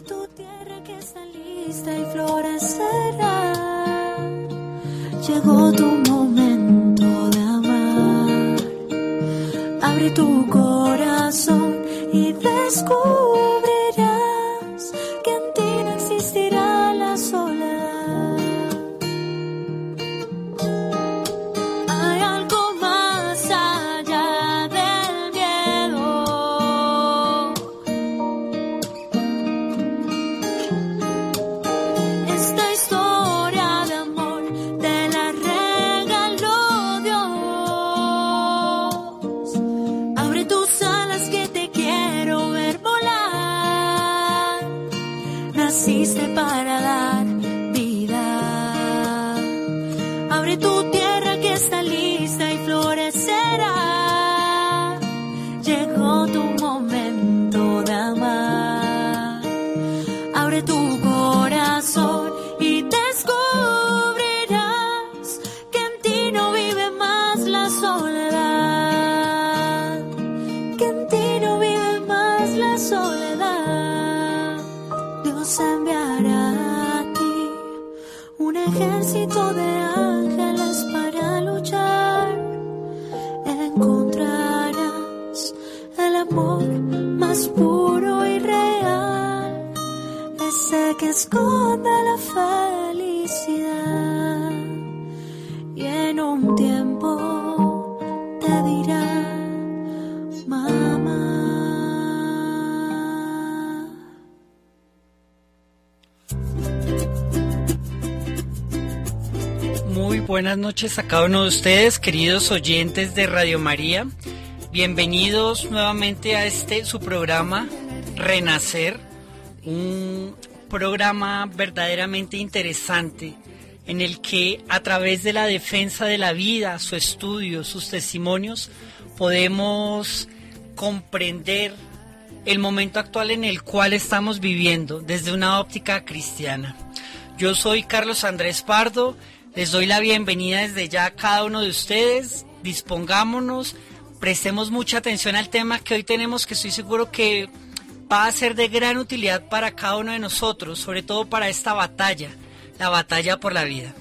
Tu tierra que está lista y florecerá. Llegó tu momento de amar. Abre tu corazón y descubrirás noches a cada uno de ustedes, queridos oyentes de Radio María. Bienvenidos nuevamente a este su programa Renacer, un programa verdaderamente interesante en el que a través de la defensa de la vida, su estudio, sus testimonios, podemos comprender el momento actual en el cual estamos viviendo desde una óptica cristiana. Yo soy Carlos Andrés Pardo, les doy la bienvenida desde ya a cada uno de ustedes, dispongámonos, prestemos mucha atención al tema que hoy tenemos, que estoy seguro que va a ser de gran utilidad para cada uno de nosotros, sobre todo para esta batalla, la batalla por la vida.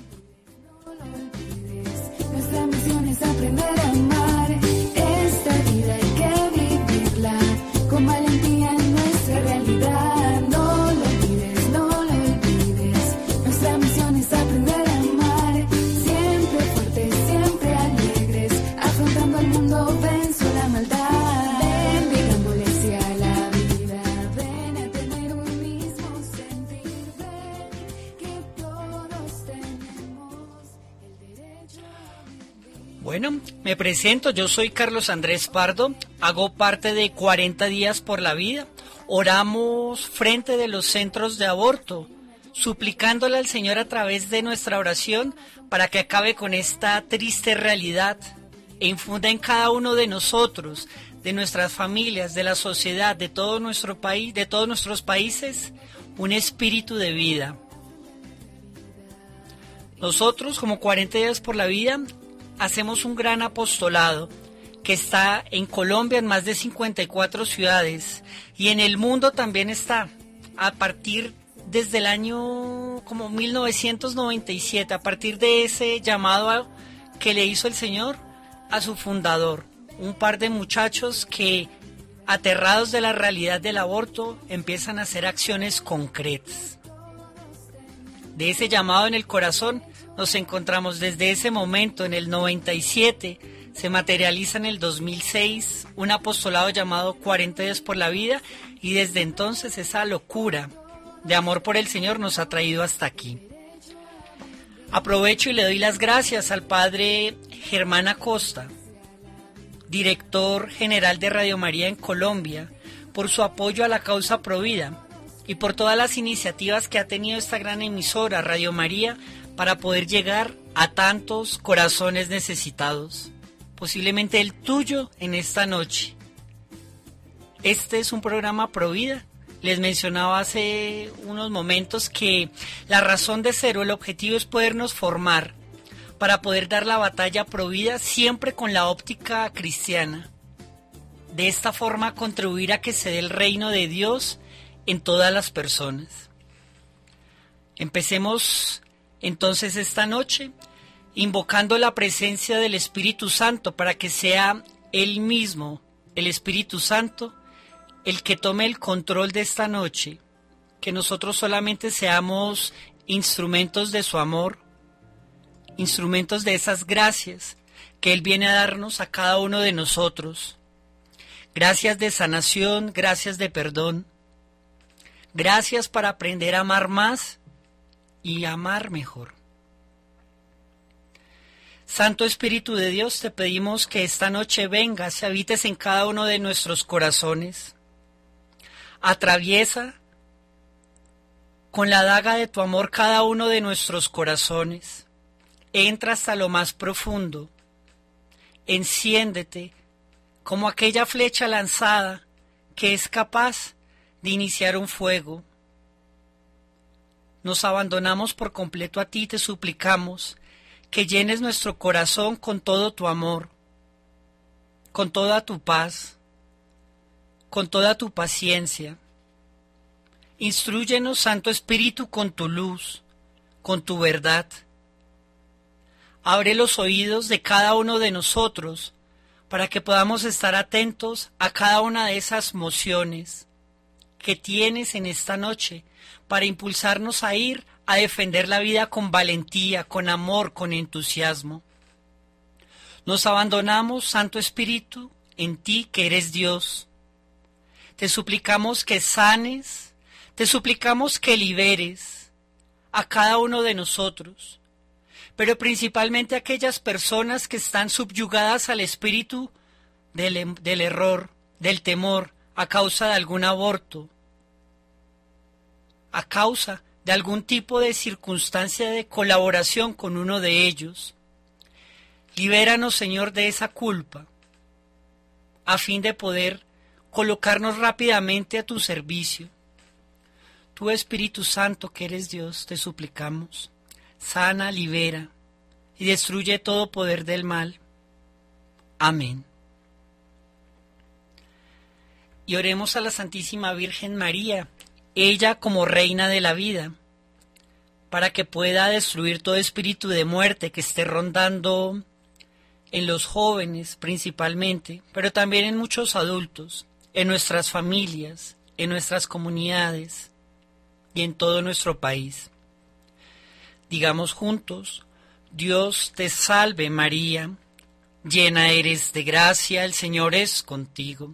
Bueno, me presento, yo soy Carlos Andrés Pardo, hago parte de 40 días por la vida, oramos frente de los centros de aborto, suplicándole al Señor a través de nuestra oración para que acabe con esta triste realidad e infunda en cada uno de nosotros, de nuestras familias, de la sociedad, de todo nuestro país, de todos nuestros países, un espíritu de vida. Nosotros, como 40 días por la vida, hacemos un gran apostolado que está en Colombia en más de 54 ciudades y en el mundo también está a partir desde el año como 1997, a partir de ese llamado que le hizo el Señor a su fundador, un par de muchachos que aterrados de la realidad del aborto empiezan a hacer acciones concretas. De ese llamado en el corazón nos encontramos desde ese momento, en el 97, se materializa en el 2006 un apostolado llamado 40 días por la vida y desde entonces esa locura de amor por el Señor nos ha traído hasta aquí. Aprovecho y le doy las gracias al padre Germán Acosta, director general de Radio María en Colombia, por su apoyo a la causa Provida y por todas las iniciativas que ha tenido esta gran emisora, Radio María, para poder llegar a tantos corazones necesitados, posiblemente el tuyo en esta noche. Este es un programa Provida. Les mencionaba hace unos momentos que la razón de ser o el objetivo es podernos formar para poder dar la batalla Provida siempre con la óptica cristiana. De esta forma contribuir a que se dé el reino de Dios en todas las personas. Empecemos entonces esta noche invocando la presencia del Espíritu Santo para que sea Él mismo, el Espíritu Santo, el que tome el control de esta noche, que nosotros solamente seamos instrumentos de su amor, instrumentos de esas gracias que Él viene a darnos a cada uno de nosotros. Gracias de sanación, gracias de perdón, gracias para aprender a amar más y amar mejor. Santo Espíritu de Dios, te pedimos que esta noche vengas y habites en cada uno de nuestros corazones. Atraviesa con la daga de tu amor cada uno de nuestros corazones. Entra hasta lo más profundo. Enciéndete como aquella flecha lanzada que es capaz de iniciar un fuego. Nos abandonamos por completo a ti, te suplicamos que llenes nuestro corazón con todo tu amor, con toda tu paz, con toda tu paciencia. Instruyenos, Santo Espíritu, con tu luz, con tu verdad. Abre los oídos de cada uno de nosotros para que podamos estar atentos a cada una de esas mociones que tienes en esta noche para impulsarnos a ir a defender la vida con valentía, con amor, con entusiasmo. Nos abandonamos, Santo Espíritu, en ti que eres Dios. Te suplicamos que sanes, te suplicamos que liberes a cada uno de nosotros, pero principalmente a aquellas personas que están subyugadas al espíritu del, del error, del temor, a causa de algún aborto, a causa de algún tipo de circunstancia de colaboración con uno de ellos. Libéranos, Señor, de esa culpa, a fin de poder colocarnos rápidamente a tu servicio. Tu Espíritu Santo, que eres Dios, te suplicamos, sana, libera y destruye todo poder del mal. Amén. Y oremos a la Santísima Virgen María, ella como reina de la vida, para que pueda destruir todo espíritu de muerte que esté rondando en los jóvenes principalmente, pero también en muchos adultos, en nuestras familias, en nuestras comunidades y en todo nuestro país. Digamos juntos, Dios te salve María, llena eres de gracia, el Señor es contigo.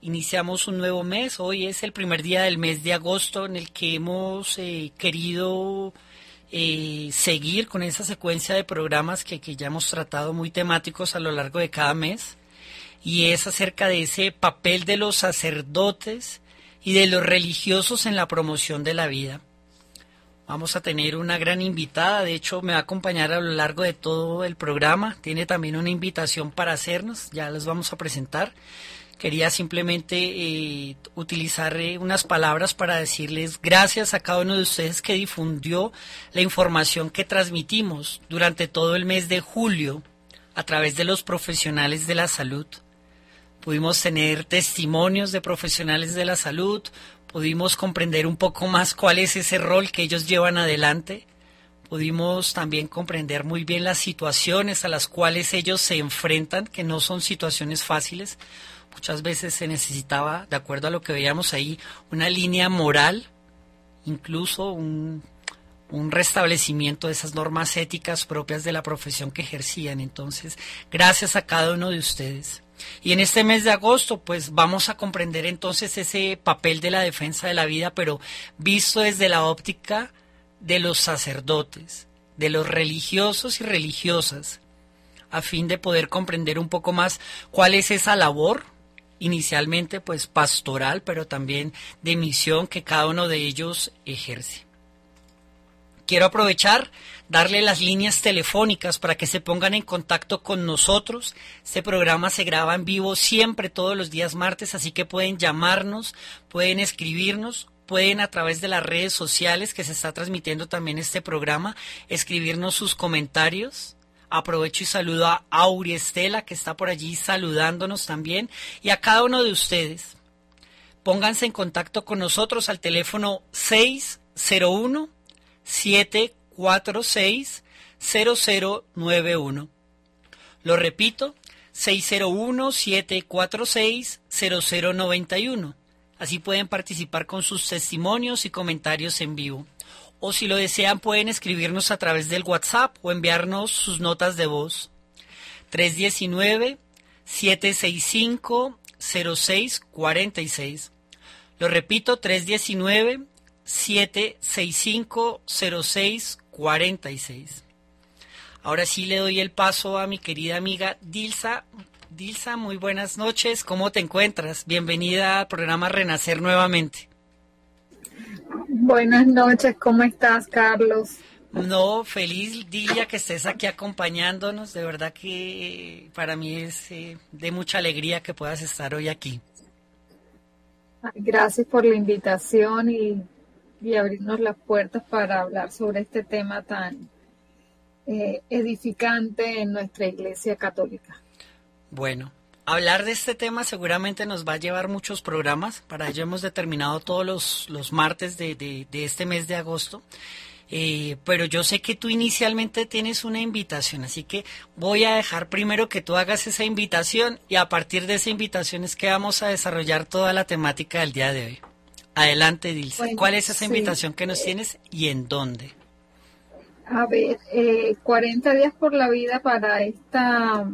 Iniciamos un nuevo mes, hoy es el primer día del mes de agosto en el que hemos eh, querido eh, seguir con esa secuencia de programas que, que ya hemos tratado muy temáticos a lo largo de cada mes. Y es acerca de ese papel de los sacerdotes y de los religiosos en la promoción de la vida. Vamos a tener una gran invitada, de hecho me va a acompañar a lo largo de todo el programa, tiene también una invitación para hacernos, ya les vamos a presentar. Quería simplemente eh, utilizar eh, unas palabras para decirles gracias a cada uno de ustedes que difundió la información que transmitimos durante todo el mes de julio a través de los profesionales de la salud. Pudimos tener testimonios de profesionales de la salud, pudimos comprender un poco más cuál es ese rol que ellos llevan adelante, pudimos también comprender muy bien las situaciones a las cuales ellos se enfrentan, que no son situaciones fáciles Muchas veces se necesitaba, de acuerdo a lo que veíamos ahí, una línea moral, incluso un, restablecimiento de esas normas éticas propias de la profesión que ejercían. Entonces, gracias a cada uno de ustedes. Y en este mes de agosto, pues vamos a comprender entonces ese papel de la defensa de la vida, pero visto desde la óptica de los sacerdotes, de los religiosos y religiosas, a fin de poder comprender un poco más cuál es esa labor inicialmente pues pastoral, pero también de misión que cada uno de ellos ejerce. quiero aprovechar, darle las líneas telefónicas para que se pongan en contacto con nosotros. Este programa se graba en vivo siempre, todos los días martes, así que pueden llamarnos, pueden escribirnos, pueden a través de las redes sociales que se está transmitiendo también este programa, escribirnos sus comentarios. Aprovecho y saludo a Auri Estela, que está por allí saludándonos también, y a cada uno de ustedes. Pónganse en contacto con nosotros al teléfono 601 746 0091. Lo repito, 601 746 0091. Así pueden participar con sus testimonios y comentarios en vivo. O si lo desean pueden escribirnos a través del WhatsApp o enviarnos sus notas de voz. 319 765 0646. Lo repito, 319-765-0646. Ahora sí le doy el paso a mi querida amiga Dilsa. Dilsa, muy buenas noches. ¿Cómo te encuentras? Bienvenida al programa Renacer nuevamente. Buenas noches, ¿cómo estás, Carlos? No, feliz día que estés aquí acompañándonos. De verdad que para mí es eh, de mucha alegría que puedas estar hoy aquí. Gracias por la invitación y, y abrirnos las puertas para hablar sobre este tema tan eh, edificante en nuestra Iglesia Católica. Bueno, hablar de este tema seguramente nos va a llevar muchos programas. Para ello hemos determinado todos los, los martes de, de, de este mes de agosto. Eh, pero yo sé que tú inicialmente tienes una invitación, así que voy a dejar primero que tú hagas esa invitación y a partir de esa invitación es que vamos a desarrollar toda la temática del día de hoy. Adelante, Dilsa. Bueno, ¿Cuál es esa sí. invitación que nos tienes y en dónde? A ver, eh, 40 días por la vida para esta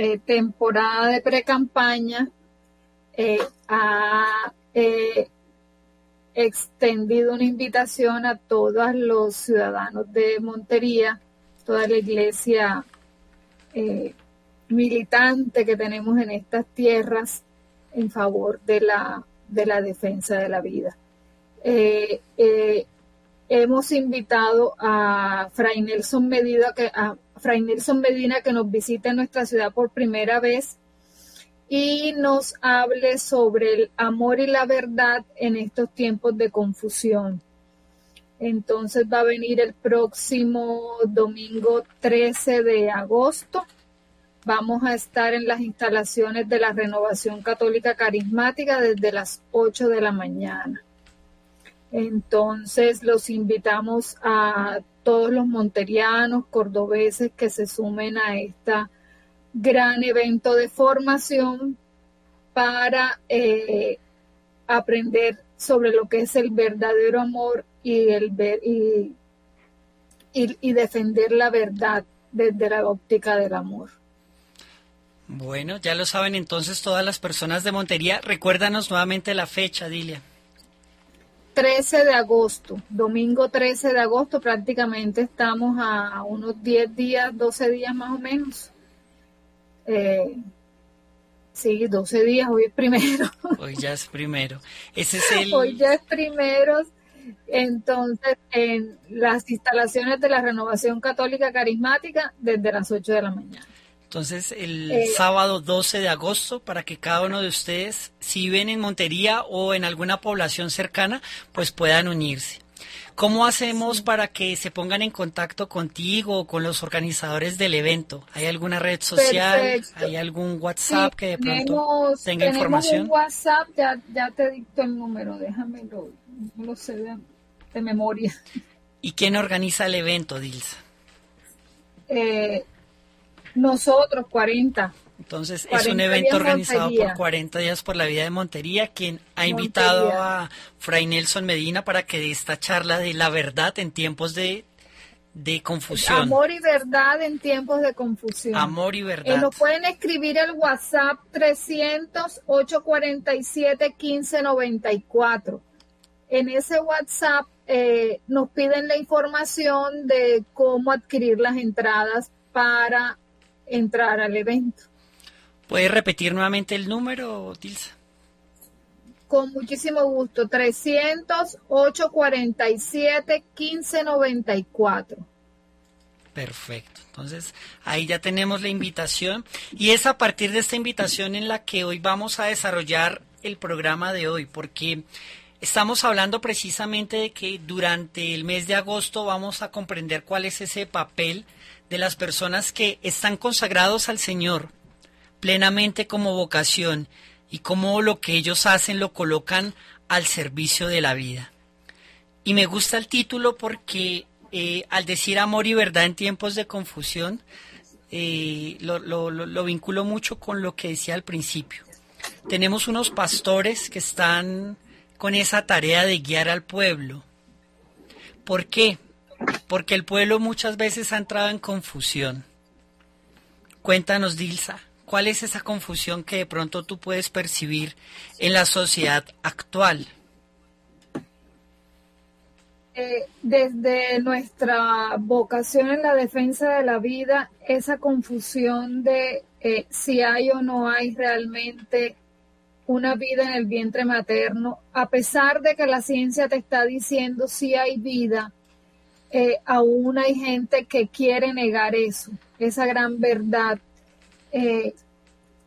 eh, temporada de pre-campaña eh, ha eh, extendido una invitación a todos los ciudadanos de Montería, toda la iglesia militante que tenemos en estas tierras en favor de la, de la defensa de la vida. Hemos invitado a Fray Nelson Medina que, a Fray Nelson Medina que nos visite en nuestra ciudad por primera vez y nos hable sobre el amor y la verdad en estos tiempos de confusión. Entonces va a venir el próximo domingo 13 de agosto. Vamos a estar en las instalaciones de la Renovación Católica Carismática desde las 8 de la mañana. Entonces los invitamos a todos los monterianos, cordobeses que se sumen a esta gran evento de formación para eh, aprender sobre lo que es el verdadero amor y, el y, y, y defender la verdad desde la óptica del amor. Bueno, ya lo saben entonces todas las personas de Montería. Recuérdanos nuevamente la fecha, Dilia. 13 de agosto, domingo 13 de agosto, prácticamente estamos a unos 10 días, 12 días más o menos. Eh, sí, 12 días, hoy es primero. Hoy ya es primero. Ese es el... Hoy ya es primero. Entonces, en las instalaciones de la Renovación Católica Carismática desde las 8 de la mañana. Entonces, el Eh, sábado 12 de agosto, para que cada uno de ustedes, si ven en Montería o en alguna población cercana, pues puedan unirse. ¿Cómo hacemos para que se pongan en contacto contigo o con los organizadores del evento? ¿Hay alguna red social? Perfecto. ¿Hay algún WhatsApp que de pronto tenemos, tenga tenemos información? un WhatsApp, ya, ya te dicto el número, déjame lo, no lo sé de, de memoria. ¿Y quién organiza el evento, Dilsa? Eh, nosotros, 40. Entonces, es 40 un evento organizado Montería. por 40 días por la vida de Montería, quien ha invitado a Fray Nelson Medina para que dé esta charla de la verdad en tiempos de, de confusión. Amor y verdad en tiempos de confusión. Amor y Eh, verdad. nos pueden escribir al WhatsApp 300-847-1594. En ese WhatsApp eh, nos piden la información de cómo adquirir las entradas para entrar al evento. ¿Puede repetir nuevamente el número, Tilsa? con muchísimo gusto. 300-847-1594. Perfecto. Entonces, ahí ya tenemos la invitación y es a partir de esta invitación en la que hoy vamos a desarrollar el programa de hoy, porque estamos hablando precisamente de que durante el mes de agosto vamos a comprender cuál es ese papel de las personas que están consagrados al Señor plenamente como vocación y cómo lo que ellos hacen lo colocan al servicio de la vida. Y me gusta el título porque eh, al decir amor y verdad en tiempos de confusión, eh, lo, lo, lo vinculo mucho con lo que decía al principio. Tenemos unos pastores que están con esa tarea de guiar al pueblo. ¿Por qué? Porque el pueblo muchas veces ha entrado en confusión. Cuéntanos, Dilsa, ¿cuál es esa confusión que de pronto tú puedes percibir en la sociedad actual? Eh, desde nuestra vocación en la defensa de la vida, esa confusión de eh, si hay o no hay realmente una vida en el vientre materno, a pesar de que la ciencia te está diciendo si hay vida, eh, aún hay gente que quiere negar eso, esa gran verdad. Eh,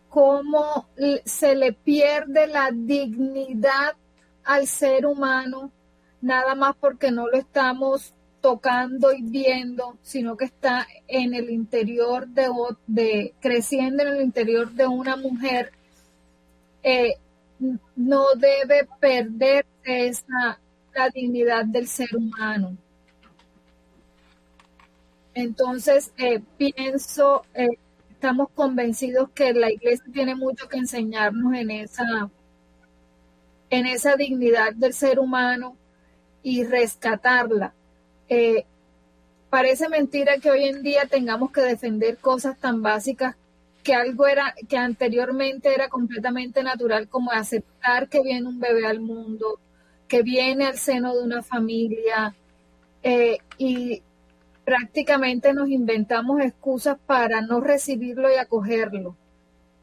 cómo se le pierde la dignidad al ser humano nada más porque no lo estamos tocando y viendo, sino que está en el interior de, creciendo en el interior de una mujer, eh, no debe perder esa la dignidad del ser humano. Entonces, eh, pienso, eh, estamos convencidos que la iglesia tiene mucho que enseñarnos en esa, en esa dignidad del ser humano y rescatarla. Eh, parece mentira que hoy en día tengamos que defender cosas tan básicas que algo era que anteriormente era completamente natural como aceptar que viene un bebé al mundo, que viene al seno de una familia y prácticamente nos inventamos excusas para no recibirlo y acogerlo.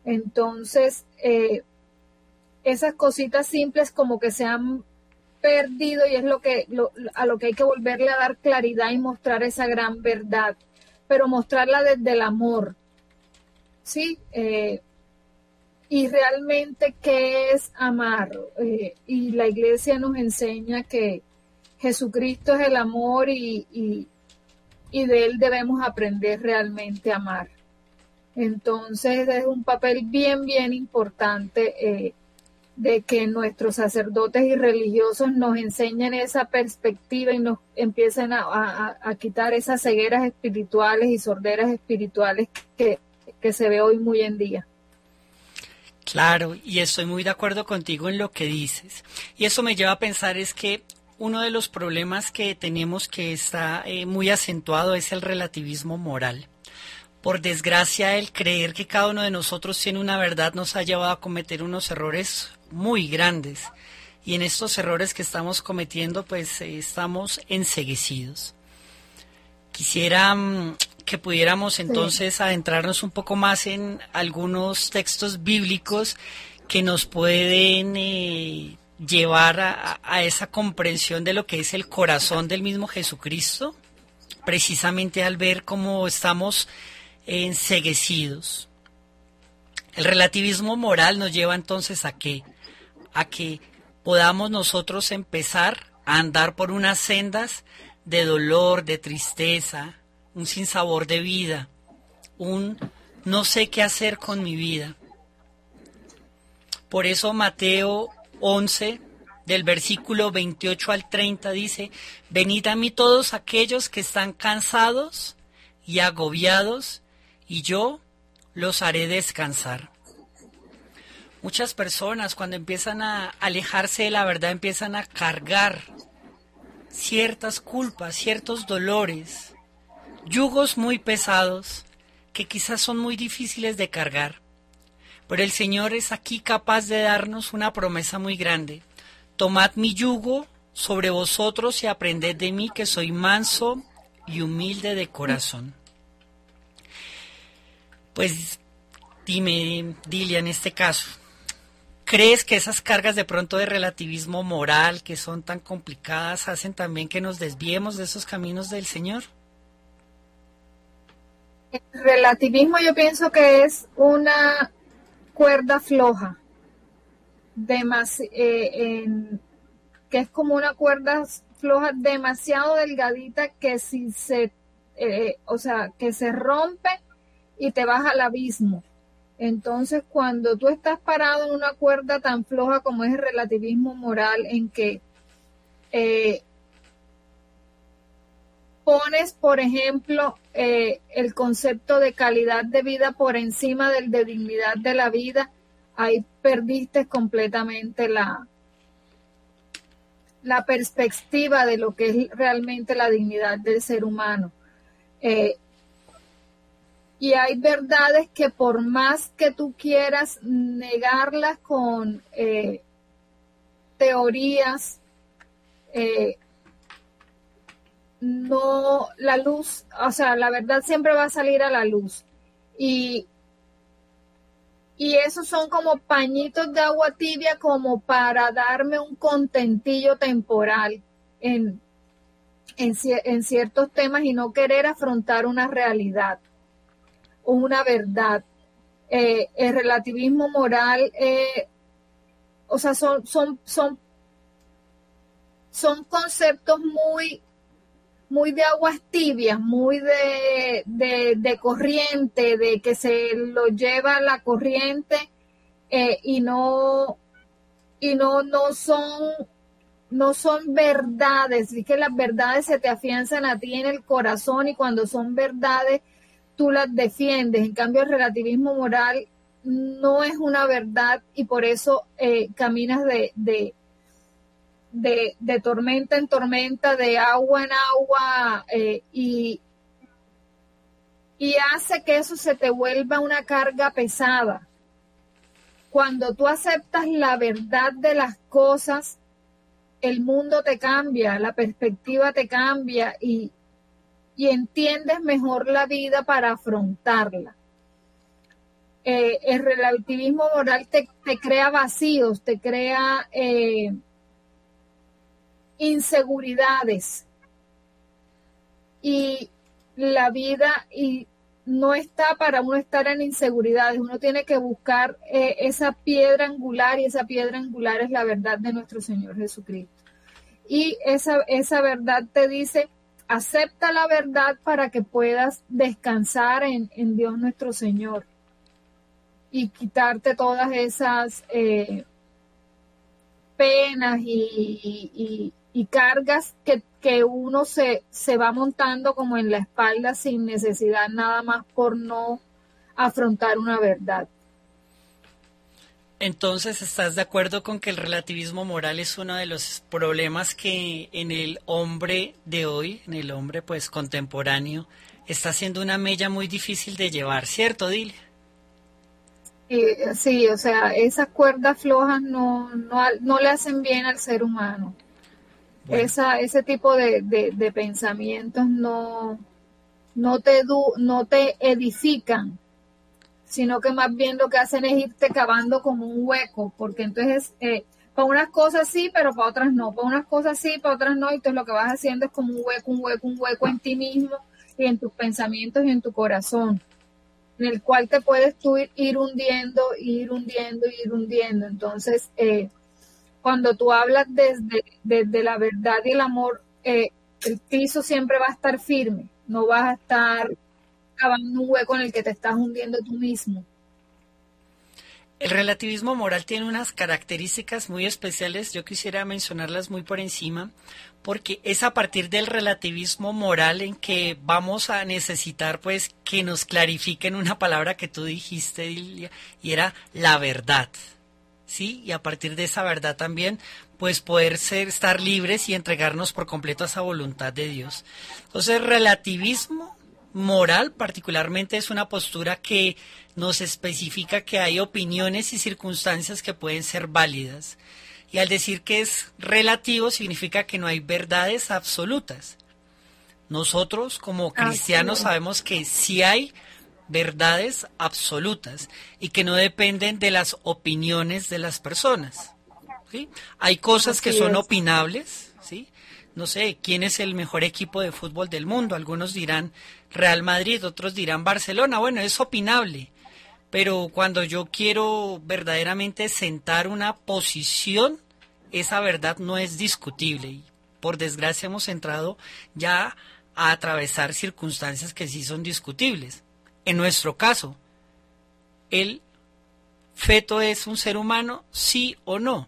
Entonces, eh, esas cositas simples como que se han perdido y es lo que a lo que hay que volverle a dar claridad y mostrar esa gran verdad, pero mostrarla desde el amor, sí. Eh, y realmente qué es amar eh, y la Iglesia nos enseña que Jesucristo es el amor y, de él debemos aprender realmente a amar. Entonces es un papel bien bien importante. Eh, de que nuestros sacerdotes y religiosos nos enseñen esa perspectiva y nos empiecen a, quitar esas cegueras espirituales y sorderas espirituales que, que se ve hoy muy en día. Claro, y estoy muy de acuerdo contigo en lo que dices. Y eso me lleva a pensar es que uno de los problemas que tenemos que está eh, muy acentuado es el relativismo moral. Por desgracia, el creer que cada uno de nosotros tiene una verdad nos ha llevado a cometer unos errores muy grandes. Y en estos errores que estamos cometiendo, pues eh, estamos enseguecidos. Quisiera mm, que pudiéramos entonces adentrarnos un poco más en algunos textos bíblicos que nos pueden eh, llevar a, esa comprensión de lo que es el corazón del mismo Jesucristo, precisamente al ver cómo estamos enseguecidos. El relativismo moral nos lleva entonces a qué? a que podamos nosotros empezar a andar por unas sendas de dolor, de tristeza, un sinsabor de vida, un no sé qué hacer con mi vida. Por eso Mateo 11, del versículo 28 al 30 dice, venid a mí todos aquellos que están cansados y agobiados, y yo los haré descansar. Muchas personas cuando empiezan a alejarse de la verdad empiezan a cargar ciertas culpas, ciertos dolores, yugos muy pesados que quizás son muy difíciles de cargar. Pero el Señor es aquí capaz de darnos una promesa muy grande. Tomad mi yugo sobre vosotros y aprended de mí que soy manso y humilde de corazón. Pues dime, Dilia, en este caso, crees que esas cargas de pronto de relativismo moral que son tan complicadas hacen también que nos desviemos de esos caminos del Señor? El relativismo yo pienso que es una cuerda floja, eh, que es como una cuerda floja demasiado delgadita que si se, eh, o sea, que se rompe y te vas al abismo. Entonces, cuando tú estás parado en una cuerda tan floja como es el relativismo moral, en que eh, pones, por ejemplo, eh, el concepto de calidad de vida por encima del de dignidad de la vida, ahí perdiste completamente la, la perspectiva de lo que es realmente la dignidad del ser humano. Eh, y hay verdades que por más que tú quieras negarlas con eh, teorías, no, la luz, o sea, la verdad siempre va a salir a la luz. Y, y esos son como pañitos de agua tibia como para darme un contentillo temporal en, en ciertos temas y no querer afrontar una realidad una verdad. Eh, el relativismo moral, eh, o sea, son, son, son, son conceptos muy, muy de aguas tibias, muy de, de, corriente, de que se lo lleva la corriente eh, y no, y no, no son, no son verdades, es que las verdades se te afianzan a ti en el corazón y cuando son verdades tú las defiendes. En cambio, el relativismo moral no es una verdad y por eso eh, caminas de, de, tormenta en tormenta, de agua en agua eh, y, y hace que eso se te vuelva una carga pesada. Cuando tú aceptas la verdad de las cosas, el mundo te cambia, la perspectiva te cambia y, y entiendes mejor la vida para afrontarla. Eh, el relativismo moral te, crea vacíos, te crea eh, inseguridades. Y la vida y no está para uno estar en inseguridades, uno tiene que buscar eh, esa piedra angular y esa piedra angular es la verdad de nuestro Señor Jesucristo. Y esa, esa verdad te dice, acepta la verdad para que puedas descansar en, Dios nuestro Señor y quitarte todas esas eh, penas y, cargas que, que uno se, se va montando como en la espalda sin necesidad nada más por no afrontar una verdad. Entonces, ¿estás de acuerdo con que el relativismo moral es uno de los problemas que en el hombre de hoy, en el hombre pues contemporáneo, está siendo una mella muy difícil de llevar, ¿cierto, Dile? Sí, o sea, esas cuerdas flojas no, no, le hacen bien al ser humano. Esa, ese tipo de, de, pensamientos no, no, te, no te edifican sino que más bien lo que hacen es irte cavando como un hueco, porque entonces eh, para unas cosas sí, pero para otras no, para unas cosas sí, para otras no, y entonces lo que vas haciendo es como un hueco, un hueco, un hueco en ti mismo y en tus pensamientos y en tu corazón, en el cual te puedes tú ir, hundiendo, ir hundiendo, ir hundiendo. Entonces, eh, cuando tú hablas desde, desde la verdad y el amor, eh, el piso siempre va a estar firme, no vas a estar cavando un hueco en el que te estás hundiendo tú mismo. El relativismo moral tiene unas características muy especiales, yo quisiera mencionarlas muy por encima, porque es a partir del relativismo moral en que vamos a necesitar pues que nos clarifiquen una palabra que tú dijiste, y era la verdad. ¿Sí? Y a partir de esa verdad también pues poder ser estar libres y entregarnos por completo a esa voluntad de Dios. Entonces, relativismo moral particularmente es una postura que nos especifica que hay opiniones y circunstancias que pueden ser válidas. Y al decir que es relativo significa que no hay verdades absolutas. Nosotros como cristianos sabemos que sí hay verdades absolutas y que no dependen de las opiniones de las personas. ¿sí? Hay cosas que son es. opinables, ¿sí? No sé, ¿quién es el mejor equipo de fútbol del mundo? Algunos dirán Real Madrid, otros dirán Barcelona. Bueno, es opinable. Pero cuando yo quiero verdaderamente sentar una posición, esa verdad no es discutible. Y por desgracia hemos entrado ya a atravesar circunstancias que sí son discutibles. En nuestro caso, ¿el feto es un ser humano? Sí o no.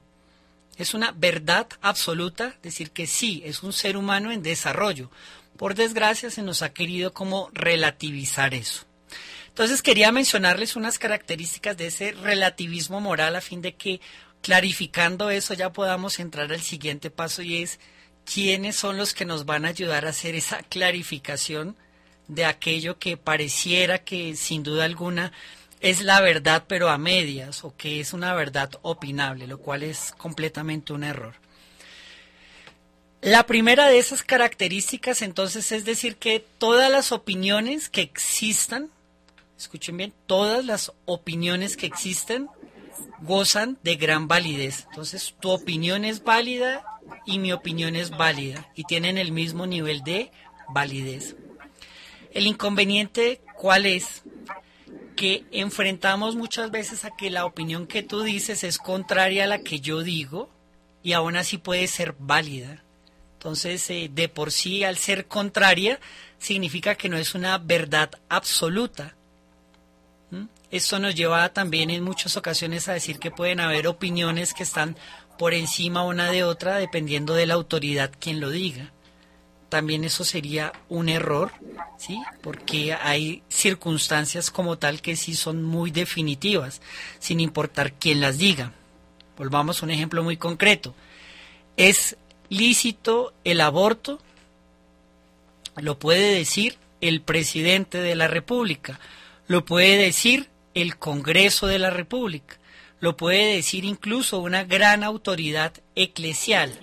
Es una verdad absoluta decir que sí, es un ser humano en desarrollo. Por desgracia se nos ha querido como relativizar eso. Entonces quería mencionarles unas características de ese relativismo moral a fin de que clarificando eso ya podamos entrar al siguiente paso y es quiénes son los que nos van a ayudar a hacer esa clarificación de aquello que pareciera que sin duda alguna es la verdad pero a medias o que es una verdad opinable, lo cual es completamente un error. La primera de esas características entonces es decir que todas las opiniones que existan, escuchen bien, todas las opiniones que existen gozan de gran validez. Entonces tu opinión es válida y mi opinión es válida y tienen el mismo nivel de validez. El inconveniente, ¿cuál es? Que enfrentamos muchas veces a que la opinión que tú dices es contraria a la que yo digo y aún así puede ser válida. Entonces, eh, de por sí, al ser contraria, significa que no es una verdad absoluta. ¿Mm? Esto nos lleva también en muchas ocasiones a decir que pueden haber opiniones que están por encima una de otra dependiendo de la autoridad quien lo diga también eso sería un error, ¿sí? Porque hay circunstancias como tal que sí son muy definitivas, sin importar quién las diga. Volvamos a un ejemplo muy concreto. ¿Es lícito el aborto? Lo puede decir el presidente de la República, lo puede decir el Congreso de la República, lo puede decir incluso una gran autoridad eclesial.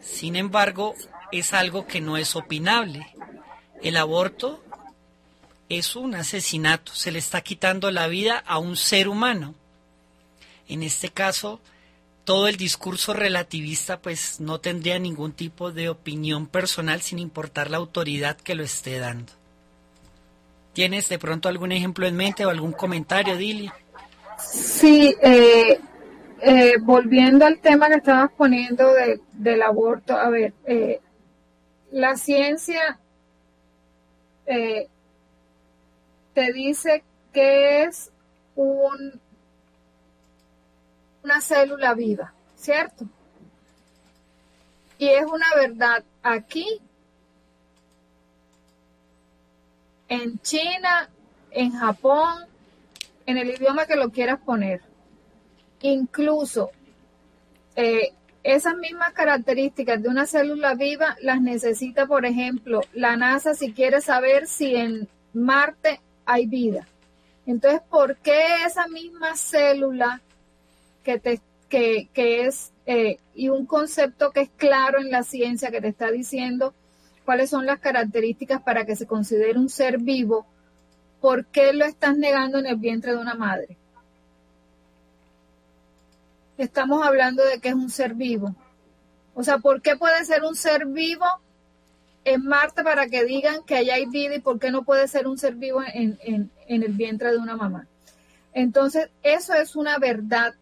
Sin embargo, es algo que no es opinable. El aborto es un asesinato, se le está quitando la vida a un ser humano. En este caso, todo el discurso relativista pues no tendría ningún tipo de opinión personal sin importar la autoridad que lo esté dando. ¿Tienes de pronto algún ejemplo en mente o algún comentario, Dili? Sí, eh, eh, volviendo al tema que estabas poniendo de, del aborto, a ver, eh, la ciencia eh, te dice que es un, una célula viva, ¿cierto? Y es una verdad aquí, en China, en Japón, en el idioma que lo quieras poner. Incluso eh, esas mismas características de una célula viva las necesita, por ejemplo, la NASA si quiere saber si en Marte hay vida. Entonces, ¿por qué esa misma célula que, te, que, que es, eh, y un concepto que es claro en la ciencia que te está diciendo cuáles son las características para que se considere un ser vivo, ¿por qué lo estás negando en el vientre de una madre? Estamos hablando de que es un ser vivo. O sea, ¿por qué puede ser un ser vivo en Marte para que digan que allá hay vida y por qué no puede ser un ser vivo en, el vientre de una mamá? Entonces, eso es una verdad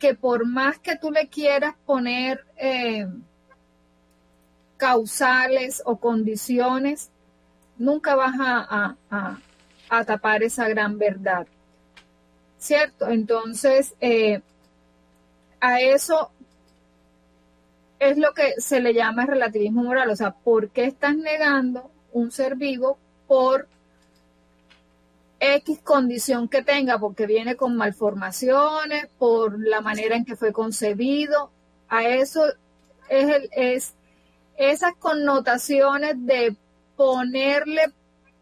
que por más que tú le quieras poner eh, causales o condiciones, nunca vas a, a, a, tapar esa gran verdad. ¿Cierto? Entonces, eh, a eso es lo que se le llama relativismo moral. O sea, ¿por qué estás negando un ser vivo por X condición que tenga? Porque viene con malformaciones, por la manera en que fue concebido. A eso es, el, es esas connotaciones de ponerle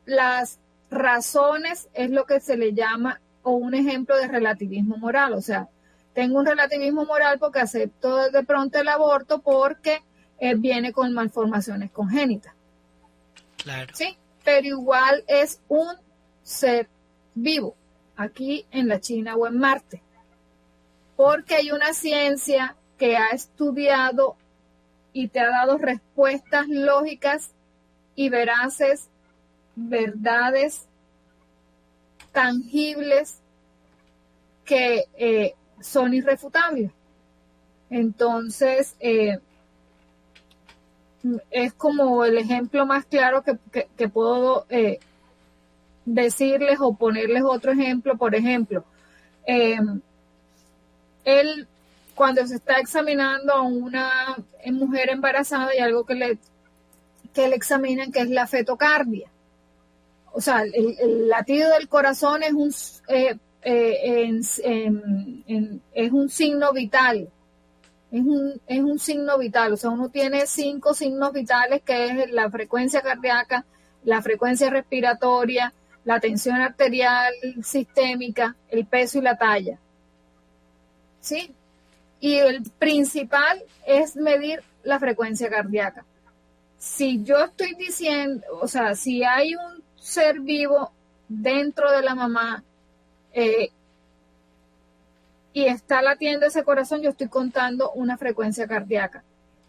las razones es lo que se le llama o un ejemplo de relativismo moral. O sea, tengo un relativismo moral porque acepto de pronto el aborto porque eh, viene con malformaciones congénitas. Claro. Sí, pero igual es un ser vivo aquí en la China o en Marte. Porque hay una ciencia que ha estudiado y te ha dado respuestas lógicas y veraces, verdades tangibles que eh, son irrefutables. Entonces, eh, es como el ejemplo más claro que, puedo eh, decirles o ponerles otro ejemplo. Por ejemplo, él cuando se está examinando a una mujer embarazada hay algo que le, que le examinan que es la fetocardia. O sea, el, latido del corazón es un, eh, eh, es un signo vital. Es un, es un signo vital. O sea, uno tiene cinco signos vitales que es la frecuencia cardíaca, la frecuencia respiratoria, la tensión arterial sistémica, el peso y la talla. ¿Sí? y el principal es medir la frecuencia cardíaca. Si yo estoy diciendo, o sea, si hay un ser vivo dentro de la mamá eh, y está latiendo ese corazón, yo estoy contando una frecuencia cardíaca.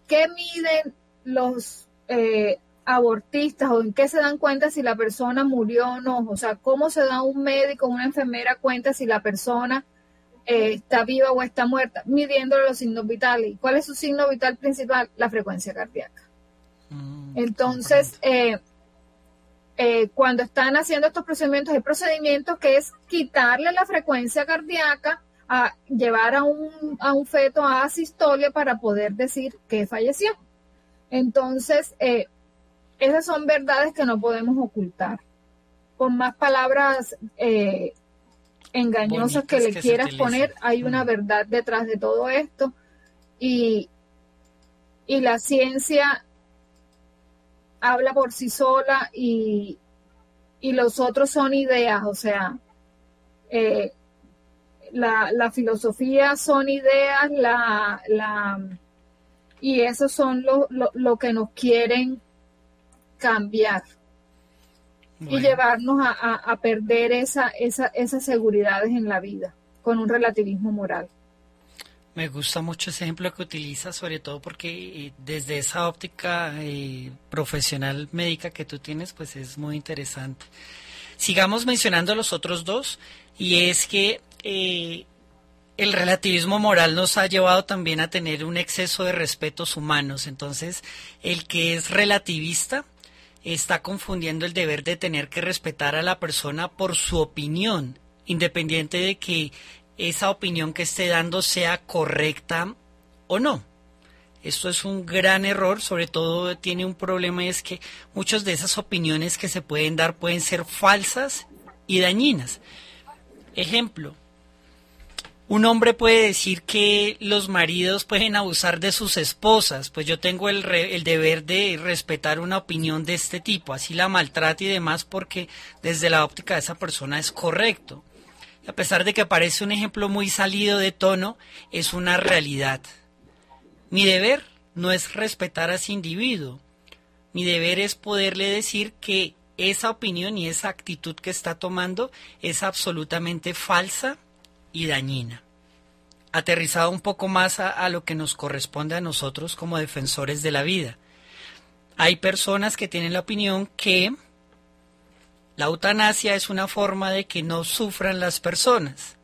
¿Qué miden los eh, abortistas o en qué se dan cuenta si la persona murió o no? O sea, ¿cómo se da un médico, una enfermera cuenta si la persona eh, está viva o está muerta, midiendo los signos vitales. ¿Y cuál es su signo vital principal? La frecuencia cardíaca. Mm, Entonces, eh, eh, cuando están haciendo estos procedimientos, hay procedimientos que es quitarle la frecuencia cardíaca a llevar a un, a un feto a asistolia para poder decir que falleció. Entonces, esas son verdades que no podemos ocultar. Con más palabras engañosas que le quieras poner, hay una verdad detrás de todo esto. Y, y la ciencia habla por sí sola y, y los otros son ideas, o sea, eh, la, la, filosofía son ideas, la, la, y eso son lo, lo, lo que nos quieren cambiar y llevarnos a, perder esa, esa, esas seguridades en la vida con un relativismo moral. Me gusta mucho ese ejemplo que utiliza, sobre todo porque eh, desde esa óptica eh, profesional médica que tú tienes, pues es muy interesante. Sigamos mencionando los otros dos, y es que eh, el relativismo moral nos ha llevado también a tener un exceso de respetos humanos. Entonces, el que es relativista está confundiendo el deber de tener que respetar a la persona por su opinión, independiente de que esa opinión que esté dando sea correcta o no. Esto es un gran error, sobre todo tiene un problema y es que muchas de esas opiniones que se pueden dar pueden ser falsas y dañinas. Ejemplo, un hombre puede decir que los maridos pueden abusar de sus esposas, pues yo tengo el, el, deber de respetar una opinión de este tipo, así la maltrate y demás, porque desde la óptica de esa persona es correcto. A pesar de que parece un ejemplo muy salido de tono, es una realidad. Mi deber no es respetar a ese individuo, mi deber es poderle decir que esa opinión y esa actitud que está tomando es absolutamente falsa y dañina aterrizado un poco más a, lo que nos corresponde a nosotros como defensores de la vida. Hay personas que tienen la opinión que la eutanasia es una forma de que no sufran las personas.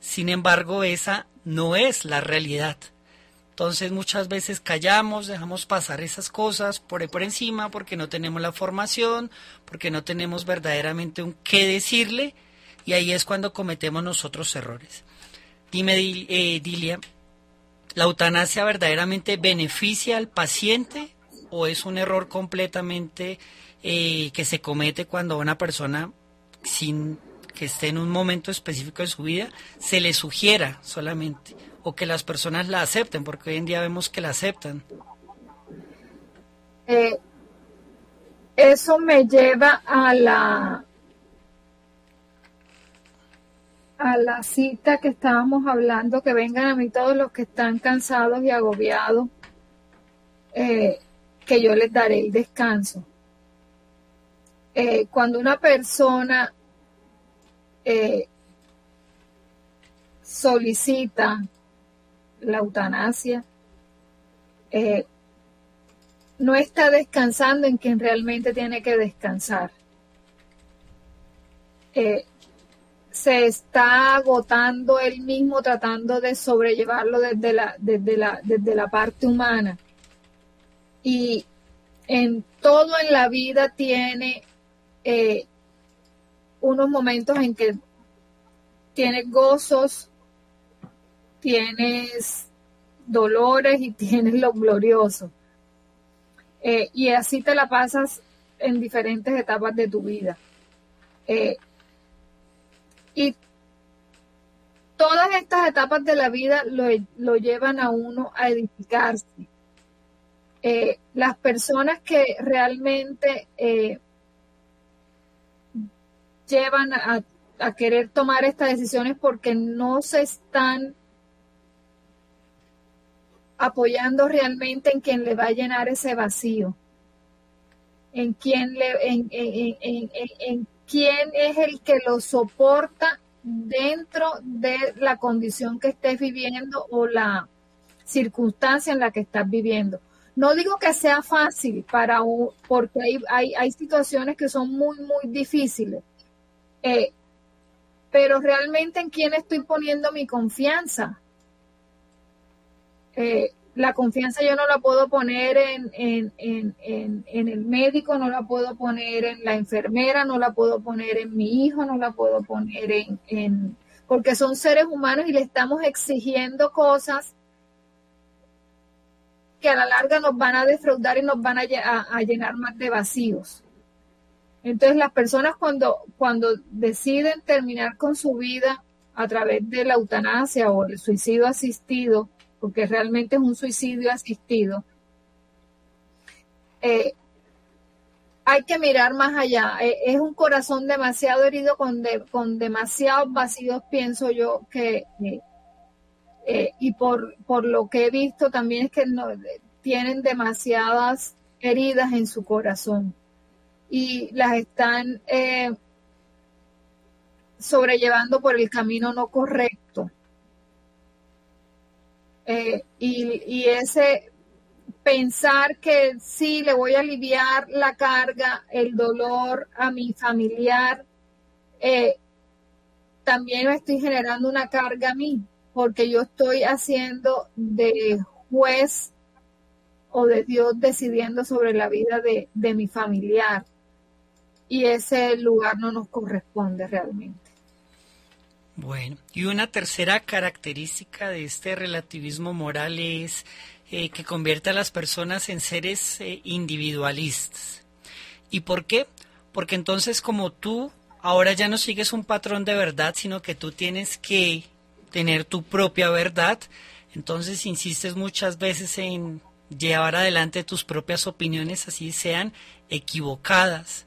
Sin embargo, esa no es la realidad. Entonces muchas veces callamos, dejamos pasar esas cosas por por encima porque no tenemos la formación, porque no tenemos verdaderamente un qué decirle y ahí es cuando cometemos nosotros errores. Dime, eh, Dilia, ¿la eutanasia verdaderamente beneficia al paciente o es un error completamente eh, que se comete cuando una persona, sin que esté en un momento específico de su vida, se le sugiera solamente o que las personas la acepten, porque hoy en día vemos que la aceptan? Eh, eso me lleva a la a la cita que estábamos hablando, que vengan a mí todos los que están cansados y agobiados, eh, que yo les daré el descanso. Eh, cuando una persona eh, solicita la eutanasia, eh, no está descansando en quien realmente tiene que descansar. Se está agotando él mismo tratando de sobrellevarlo desde la, desde la, desde la parte humana. Y en todo en la vida tiene eh, unos momentos en que tienes gozos, tienes dolores y tienes lo glorioso. Eh, y así te la pasas en diferentes etapas de tu vida. Eh, y todas estas etapas de la vida lo, lo llevan a uno a edificarse. Las personas que realmente llevan a, querer tomar estas decisiones porque no se están apoyando realmente en quien le va a llenar ese vacío, en quien, le, en quién es el que lo soporta dentro de la condición que estés viviendo o la circunstancia en la que estás viviendo. No digo que sea fácil para un, porque hay, hay, hay situaciones que son muy, muy difíciles, eh, pero realmente en quién estoy poniendo mi confianza. Eh, la confianza yo no la puedo poner en, en, en, en, el médico, no la puedo poner en la enfermera, no la puedo poner en mi hijo, no la puedo poner en, porque son seres humanos y le estamos exigiendo cosas que a la larga nos van a defraudar y nos van a, a, llenar más de vacíos. Entonces las personas cuando, cuando deciden terminar con su vida a través de la eutanasia o el suicidio asistido, porque realmente es un suicidio asistido, eh, hay que mirar más allá. Eh, es un corazón demasiado herido con, con demasiados vacíos, pienso yo, que... Eh, y por, por lo que he visto también es que no, tienen demasiadas heridas en su corazón y las están sobrellevando por el camino no correcto. Eh, y, ese pensar que sí, le voy a aliviar la carga, el dolor a mi familiar, eh, también me estoy generando una carga a mí, porque yo estoy haciendo de juez o de Dios decidiendo sobre la vida de, de mi familiar. Y ese lugar no nos corresponde realmente. Bueno, y una tercera característica de este relativismo moral es eh, que convierte a las personas en seres eh, individualistas. ¿Y por qué? Porque entonces como tú ahora ya no sigues un patrón de verdad, sino que tú tienes que tener tu propia verdad, entonces insistes muchas veces en llevar adelante tus propias opiniones, así sean equivocadas.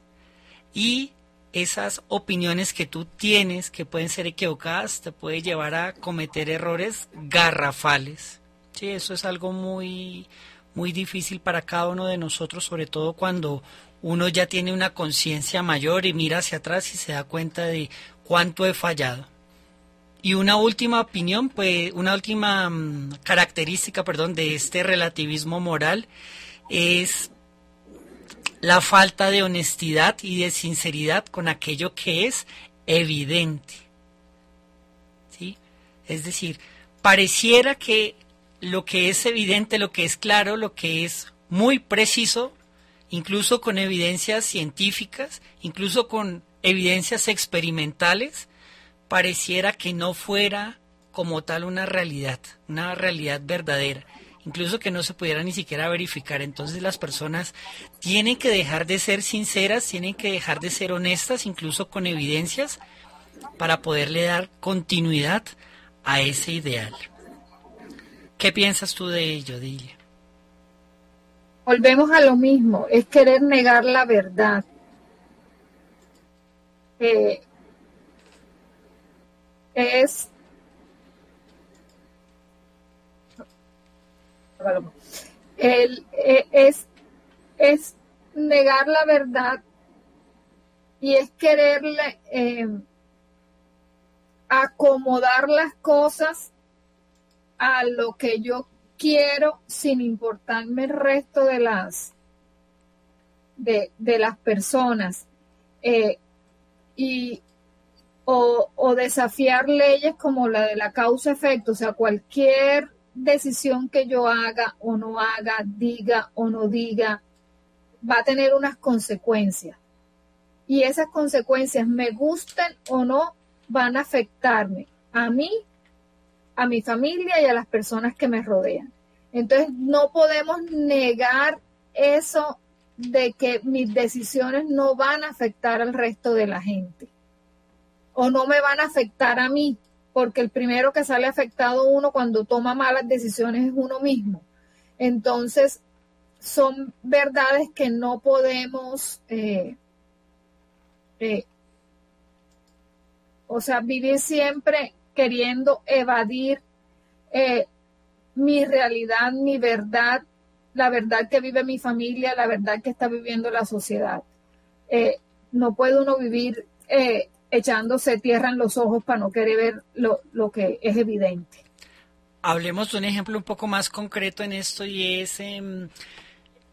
Y esas opiniones que tú tienes, que pueden ser equivocadas, te puede llevar a cometer errores garrafales. Sí, eso es algo muy, muy difícil para cada uno de nosotros, sobre todo cuando uno ya tiene una conciencia mayor y mira hacia atrás y se da cuenta de cuánto he fallado. Y una última opinión, pues, una última mm, característica, perdón, de este relativismo moral es la falta de honestidad y de sinceridad con aquello que es evidente. ¿Sí? Es decir, pareciera que lo que es evidente, lo que es claro, lo que es muy preciso, incluso con evidencias científicas, incluso con evidencias experimentales, pareciera que no fuera como tal una realidad, una realidad verdadera incluso que no se pudiera ni siquiera verificar. Entonces las personas tienen que dejar de ser sinceras, tienen que dejar de ser honestas, incluso con evidencias, para poderle dar continuidad a ese ideal. ¿Qué piensas tú de ello, Dilia? Volvemos a lo mismo, es querer negar la verdad. Eh, es eh, es, negar la verdad y es quererle eh, acomodar las cosas a lo que yo quiero sin importarme el resto de las de, de las personas. Eh, y o, o desafiar leyes como la de la causa-efecto, o sea, cualquier decisión que yo haga o no haga, diga o no diga, va a tener unas consecuencias. Y esas consecuencias, me gusten o no, van a afectarme a mí, a mi familia y a las personas que me rodean. Entonces, no podemos negar eso de que mis decisiones no van a afectar al resto de la gente o no me van a afectar a mí, porque el primero que sale afectado uno cuando toma malas decisiones es uno mismo. Entonces, son verdades que no podemos, eh, eh, o sea, vivir siempre queriendo evadir eh, mi realidad, mi verdad, la verdad que vive mi familia, la verdad que está viviendo la sociedad. no puede uno vivir echándose tierra en los ojos para no querer ver lo, lo que es evidente. Hablemos de un ejemplo un poco más concreto en esto y es em,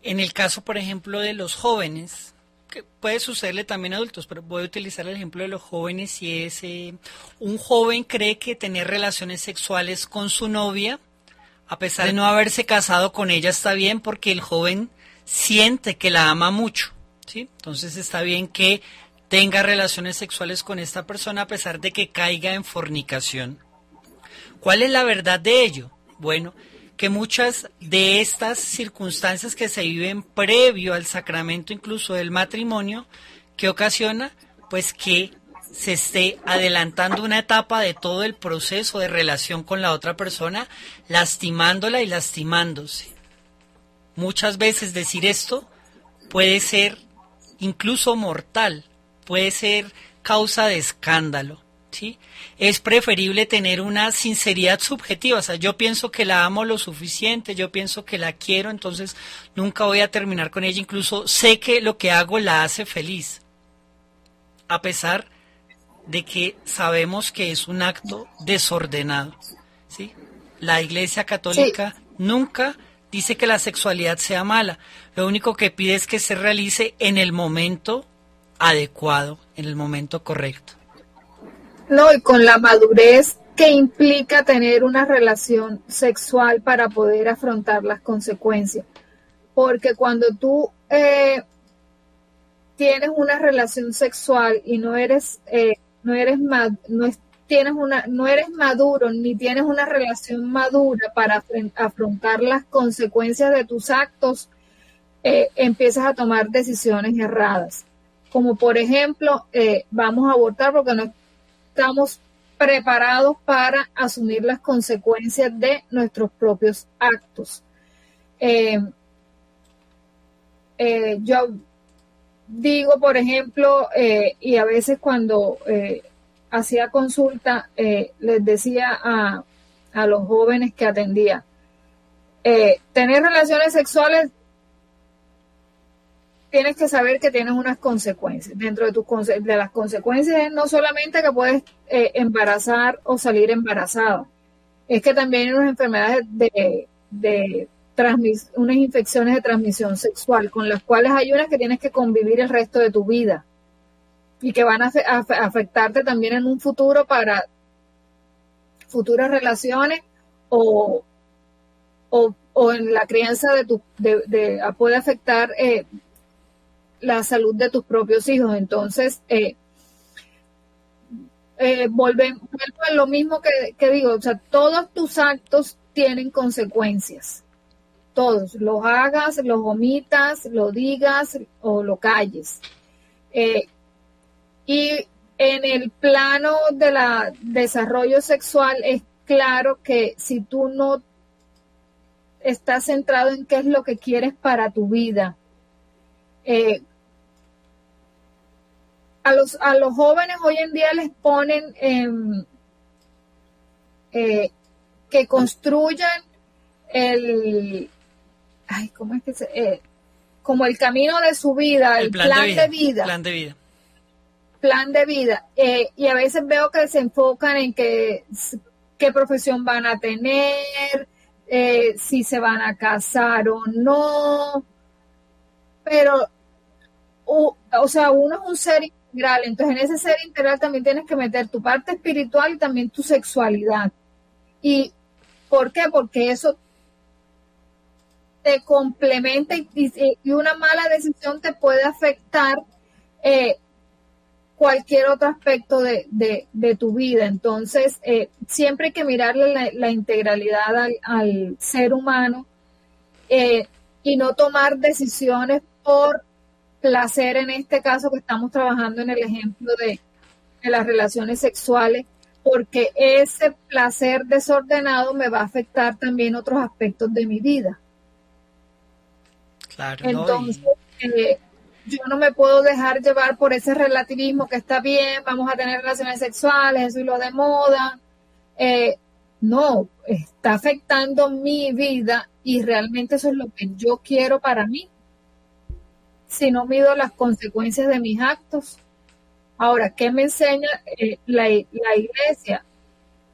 en el caso, por ejemplo, de los jóvenes, que puede sucederle también a adultos, pero voy a utilizar el ejemplo de los jóvenes y es eh, un joven cree que tener relaciones sexuales con su novia, a pesar de no haberse casado con ella, está bien porque el joven siente que la ama mucho, ¿sí? Entonces está bien que tenga relaciones sexuales con esta persona a pesar de que caiga en fornicación. ¿Cuál es la verdad de ello? Bueno, que muchas de estas circunstancias que se viven previo al sacramento incluso del matrimonio, que ocasiona pues que se esté adelantando una etapa de todo el proceso de relación con la otra persona, lastimándola y lastimándose. Muchas veces decir esto puede ser incluso mortal, puede ser causa de escándalo. ¿sí? Es preferible tener una sinceridad subjetiva. O sea, yo pienso que la amo lo suficiente, yo pienso que la quiero, entonces nunca voy a terminar con ella. Incluso sé que lo que hago la hace feliz. A pesar de que sabemos que es un acto desordenado. ¿sí? La Iglesia Católica nunca dice que la sexualidad sea mala. Lo único que pide es que se realice en el momento adecuado, en el momento correcto. No, y con la madurez que implica tener una relación sexual para poder afrontar las consecuencias. Porque cuando tú eh, tienes una relación sexual y no eres, eh, no eres no tienes una, no eres maduro ni tienes una relación madura para afrontar las consecuencias de tus actos, eh, empiezas a tomar decisiones erradas como por ejemplo, eh, vamos a abortar porque no estamos preparados para asumir las consecuencias de nuestros propios actos. Eh, eh, yo digo, por ejemplo, y a veces cuando hacía consulta, les decía a, a, los jóvenes que atendía, tener relaciones sexuales tienes que saber que tienes unas consecuencias. Dentro de, tus de las consecuencias es no solamente que puedes eh, embarazar o salir embarazada, es que también hay unas enfermedades de, de unas infecciones de transmisión sexual, con las cuales hay unas que tienes que convivir el resto de tu vida y que van a, afectarte también en un futuro para futuras relaciones o, o, o en la crianza de tu, de, puede afectar eh, la salud de tus propios hijos. Entonces, eh, eh, a lo mismo que, digo, o sea, todos tus actos tienen consecuencias. Todos, los hagas, los omitas, lo digas o lo calles. Eh, y en el plano de la desarrollo sexual es claro que si tú no estás centrado en qué es lo que quieres para tu vida, eh, a los, a los jóvenes hoy en día les ponen eh, que construyan el, ay, ¿cómo es que se, eh, como el camino de su vida, el, plan, de, vida, Plan de vida. plan de vida. Eh, y a veces veo que se enfocan en que, qué profesión van a tener, si se van a casar o no. Pero, o, o sea, uno es un ser entonces en ese ser integral también tienes que meter tu parte espiritual y también tu sexualidad. ¿Y por qué? Porque eso te complementa y, una mala decisión te puede afectar eh, cualquier otro aspecto de, de, tu vida. Entonces, eh, siempre hay que mirarle la, integralidad al, ser humano eh, y no tomar decisiones por placer, en este caso que estamos trabajando en el ejemplo de, de las relaciones sexuales, porque ese placer desordenado me va a afectar también otros aspectos de mi vida. Claro, Entonces, eh, yo no me puedo dejar llevar por ese relativismo que está bien, vamos a tener relaciones sexuales, eso es lo de moda. Eh, no, está afectando mi vida y realmente eso es lo que yo quiero para mí. Si no mido las consecuencias de mis actos. Ahora, ¿qué me enseña eh, la, iglesia?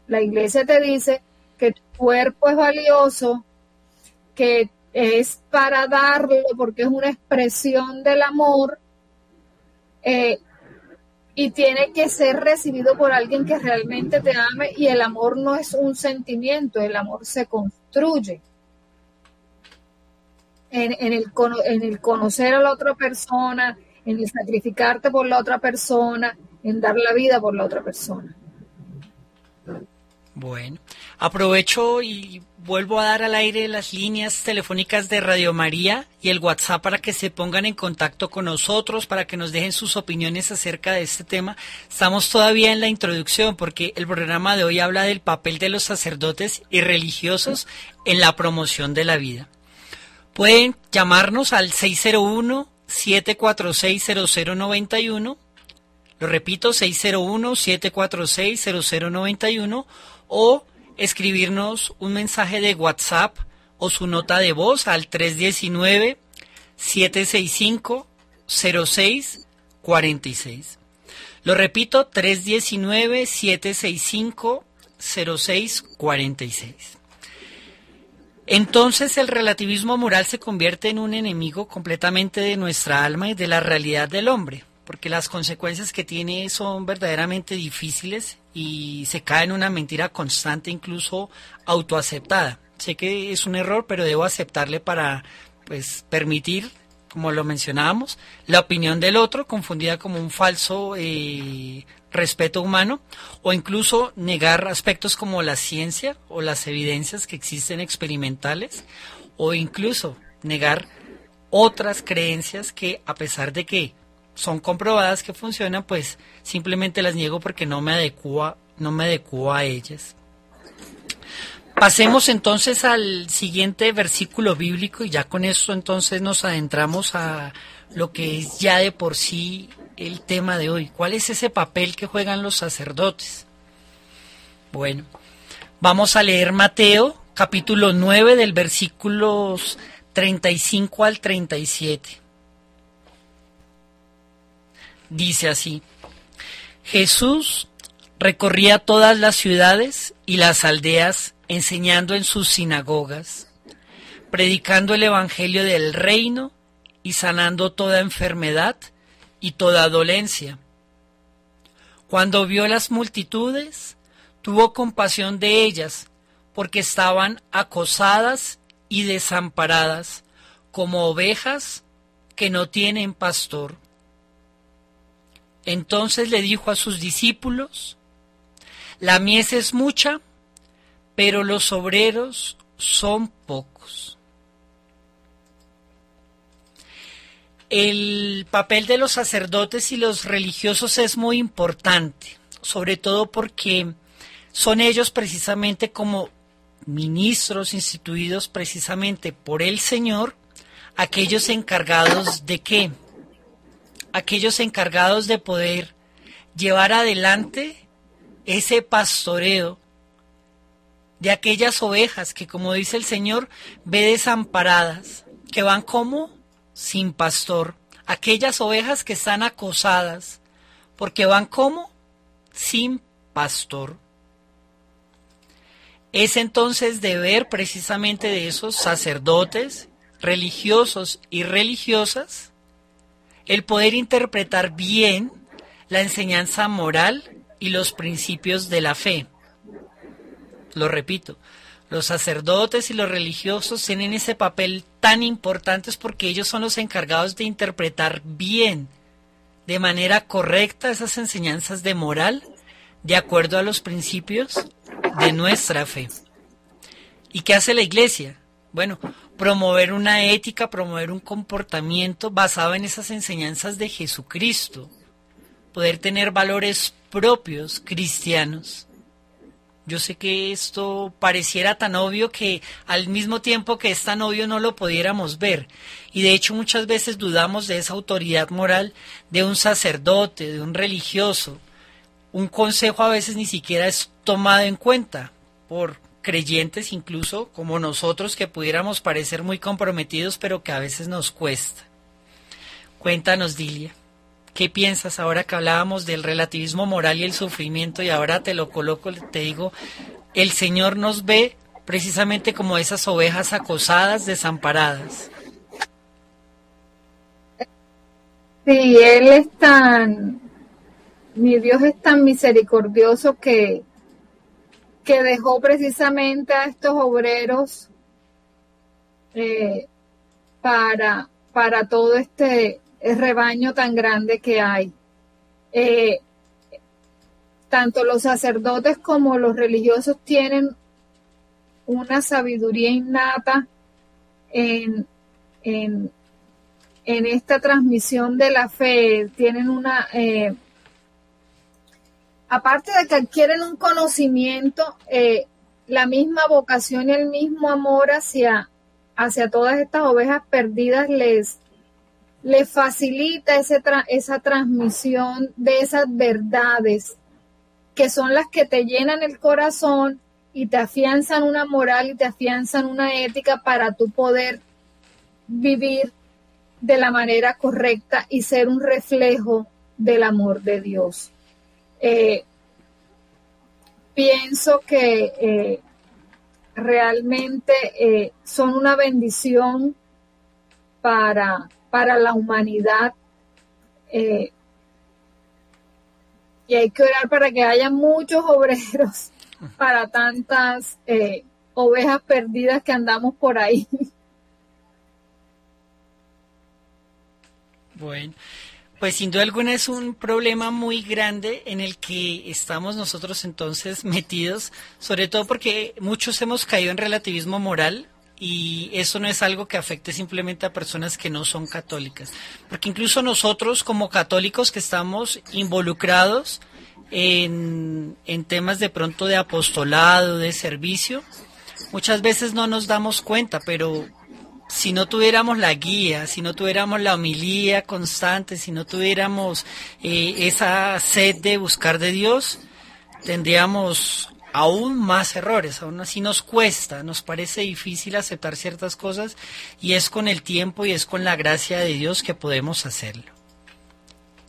La iglesia te dice que tu cuerpo es valioso, que es para darlo porque es una expresión del amor eh, y tiene que ser recibido por alguien que realmente te ame y el amor no es un sentimiento, el amor se construye. En, el, en el conocer a la otra persona, en el sacrificarte por la otra persona, en dar la vida por la otra persona. Bueno, aprovecho y vuelvo a dar al aire las líneas telefónicas de Radio María y el WhatsApp para que se pongan en contacto con nosotros, para que nos dejen sus opiniones acerca de este tema. Estamos todavía en la introducción porque el programa de hoy habla del papel de los sacerdotes y religiosos en la promoción de la vida. Pueden llamarnos al 601 746 0091 lo repito, 601-746-0091 o escribirnos un mensaje de WhatsApp o su nota de voz al 319-765-0646. Lo repito, 319-765-0646. Entonces el relativismo moral se convierte en un enemigo completamente de nuestra alma y de la realidad del hombre porque las consecuencias que tiene son verdaderamente difíciles y se cae en una mentira constante, incluso autoaceptada. Sé que es un error, pero debo aceptarle para pues permitir, como lo mencionábamos, la opinión del otro confundida como un falso eh, respeto humano o incluso negar aspectos como la ciencia o las evidencias que existen experimentales o incluso negar otras creencias que a pesar de que son comprobadas que funcionan, pues simplemente las niego porque no me adecua, no me a ellas. Pasemos entonces al siguiente versículo bíblico y ya con esto entonces nos adentramos a lo que es ya de por sí el tema de hoy. ¿Cuál es ese papel que juegan los sacerdotes? Bueno, vamos a leer Mateo capítulo 9 del versículos 35 al 37 dice así, Jesús recorría todas las ciudades y las aldeas enseñando en sus sinagogas, predicando el Evangelio del reino y sanando toda enfermedad y toda dolencia. Cuando vio las multitudes, tuvo compasión de ellas, porque estaban acosadas y desamparadas, como ovejas que no tienen pastor. Entonces le dijo a sus discípulos, la mies es mucha, pero los obreros son pocos. El papel de los sacerdotes y los religiosos es muy importante, sobre todo porque son ellos precisamente como ministros instituidos precisamente por el Señor, aquellos encargados de qué? aquellos encargados de poder llevar adelante ese pastoreo de aquellas ovejas que, como dice el Señor, ve desamparadas, que van como sin pastor, aquellas ovejas que están acosadas porque van como sin pastor. Es entonces deber precisamente de esos sacerdotes, religiosos y religiosas, el poder interpretar bien la enseñanza moral y los principios de la fe. Lo repito, los sacerdotes y los religiosos tienen ese papel tan importante porque ellos son los encargados de interpretar bien, de manera correcta, esas enseñanzas de moral, de acuerdo a los principios de nuestra fe. ¿Y qué hace la iglesia? Bueno, promover una ética, promover un comportamiento basado en esas enseñanzas de Jesucristo, poder tener valores propios cristianos. Yo sé que esto pareciera tan obvio que al mismo tiempo que es tan obvio no lo pudiéramos ver. Y de hecho muchas veces dudamos de esa autoridad moral de un sacerdote, de un religioso. Un consejo a veces ni siquiera es tomado en cuenta por creyentes incluso como nosotros que pudiéramos parecer muy comprometidos pero que a veces nos cuesta. Cuéntanos, Dilia. ¿Qué piensas ahora que hablábamos del relativismo moral y el sufrimiento y ahora te lo coloco, te digo, el Señor nos ve precisamente como esas ovejas acosadas, desamparadas? Sí, Él es tan, mi Dios es tan misericordioso que, que dejó precisamente a estos obreros eh, para, para todo este el rebaño tan grande que hay. Eh, tanto los sacerdotes como los religiosos tienen una sabiduría innata en, en, esta transmisión de la fe, tienen una, eh, aparte de que adquieren un conocimiento, eh, la misma vocación y el mismo amor hacia, hacia todas estas ovejas perdidas les, le facilita esa transmisión de esas verdades que son las que te llenan el corazón y te afianzan una moral y te afianzan una ética para tu poder vivir de la manera correcta y ser un reflejo del amor de Dios. Eh, pienso que eh, realmente eh, son una bendición para, para la humanidad. Eh, y hay que orar para que haya muchos obreros para tantas eh, ovejas perdidas que andamos por ahí. Bueno, pues sin duda alguna es un problema muy grande en el que estamos nosotros entonces metidos, sobre todo porque muchos hemos caído en relativismo moral y eso no es algo que afecte simplemente a personas que no son católicas, porque incluso nosotros como católicos que estamos involucrados en, en temas de pronto de apostolado, de servicio, muchas veces no nos damos cuenta, pero si no tuviéramos la guía, si no tuviéramos la homilía constante, si no tuviéramos eh, esa sed de buscar de Dios, tendríamos aún más errores, aún así nos cuesta, nos parece difícil aceptar ciertas cosas y es con el tiempo y es con la gracia de Dios que podemos hacerlo.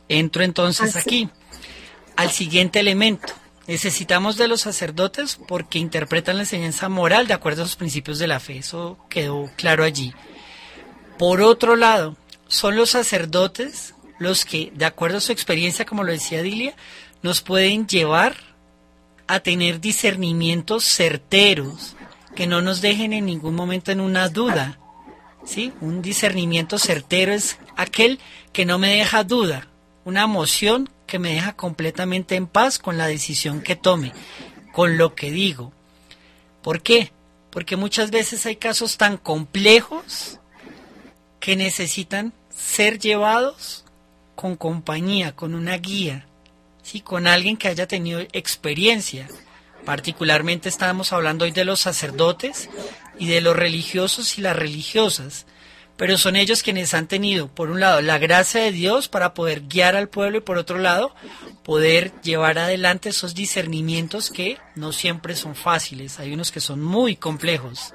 Entro entonces aquí al siguiente elemento. Necesitamos de los sacerdotes porque interpretan la enseñanza moral de acuerdo a los principios de la fe, eso quedó claro allí. Por otro lado, son los sacerdotes los que, de acuerdo a su experiencia, como lo decía Dilia, nos pueden llevar a tener discernimientos certeros, que no nos dejen en ningún momento en una duda. ¿sí? Un discernimiento certero es aquel que no me deja duda, una emoción que me deja completamente en paz con la decisión que tome, con lo que digo. ¿Por qué? Porque muchas veces hay casos tan complejos que necesitan ser llevados con compañía, con una guía, con alguien que haya tenido experiencia. Particularmente estamos hablando hoy de los sacerdotes y de los religiosos y las religiosas, pero son ellos quienes han tenido, por un lado, la gracia de Dios para poder guiar al pueblo y por otro lado, poder llevar adelante esos discernimientos que no siempre son fáciles, hay unos que son muy complejos.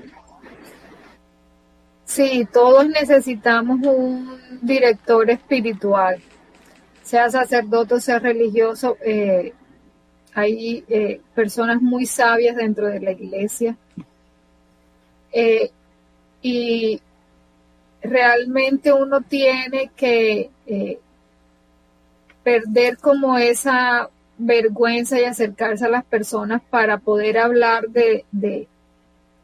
Sí, todos necesitamos un director espiritual sea sacerdote o sea religioso, eh, hay eh, personas muy sabias dentro de la iglesia. Eh, y realmente uno tiene que perder como esa vergüenza y acercarse a las personas para poder hablar de, de,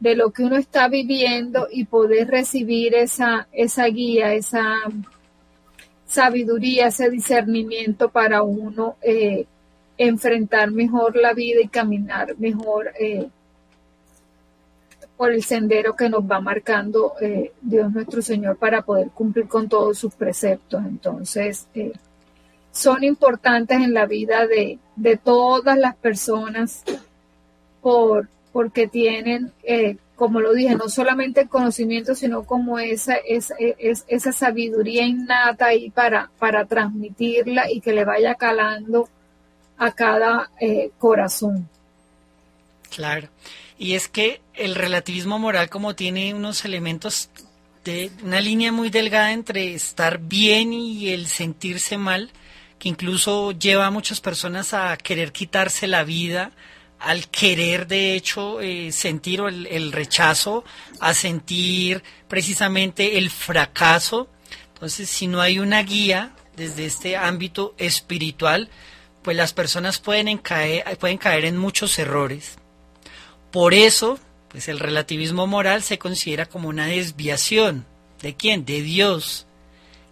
de lo que uno está viviendo y poder recibir esa, esa guía, esa sabiduría, ese discernimiento para uno eh, enfrentar mejor la vida y caminar mejor eh, por el sendero que nos va marcando eh, Dios nuestro Señor para poder cumplir con todos sus preceptos. Entonces, son importantes en la vida de, de todas las personas por, porque tienen, como lo dije, no solamente el conocimiento, sino como esa, esa, esa, sabiduría innata ahí para, para transmitirla y que le vaya calando a cada eh, corazón. Claro. Y es que el relativismo moral como tiene unos elementos de una línea muy delgada entre estar bien y el sentirse mal, que incluso lleva a muchas personas a querer quitarse la vida, al querer de hecho eh, sentir el, el, rechazo, a sentir precisamente el fracaso. Entonces, si no hay una guía desde este ámbito espiritual, pues las personas pueden caer, pueden caer en muchos errores. Por eso, pues el relativismo moral se considera como una desviación. ¿De quién? De Dios.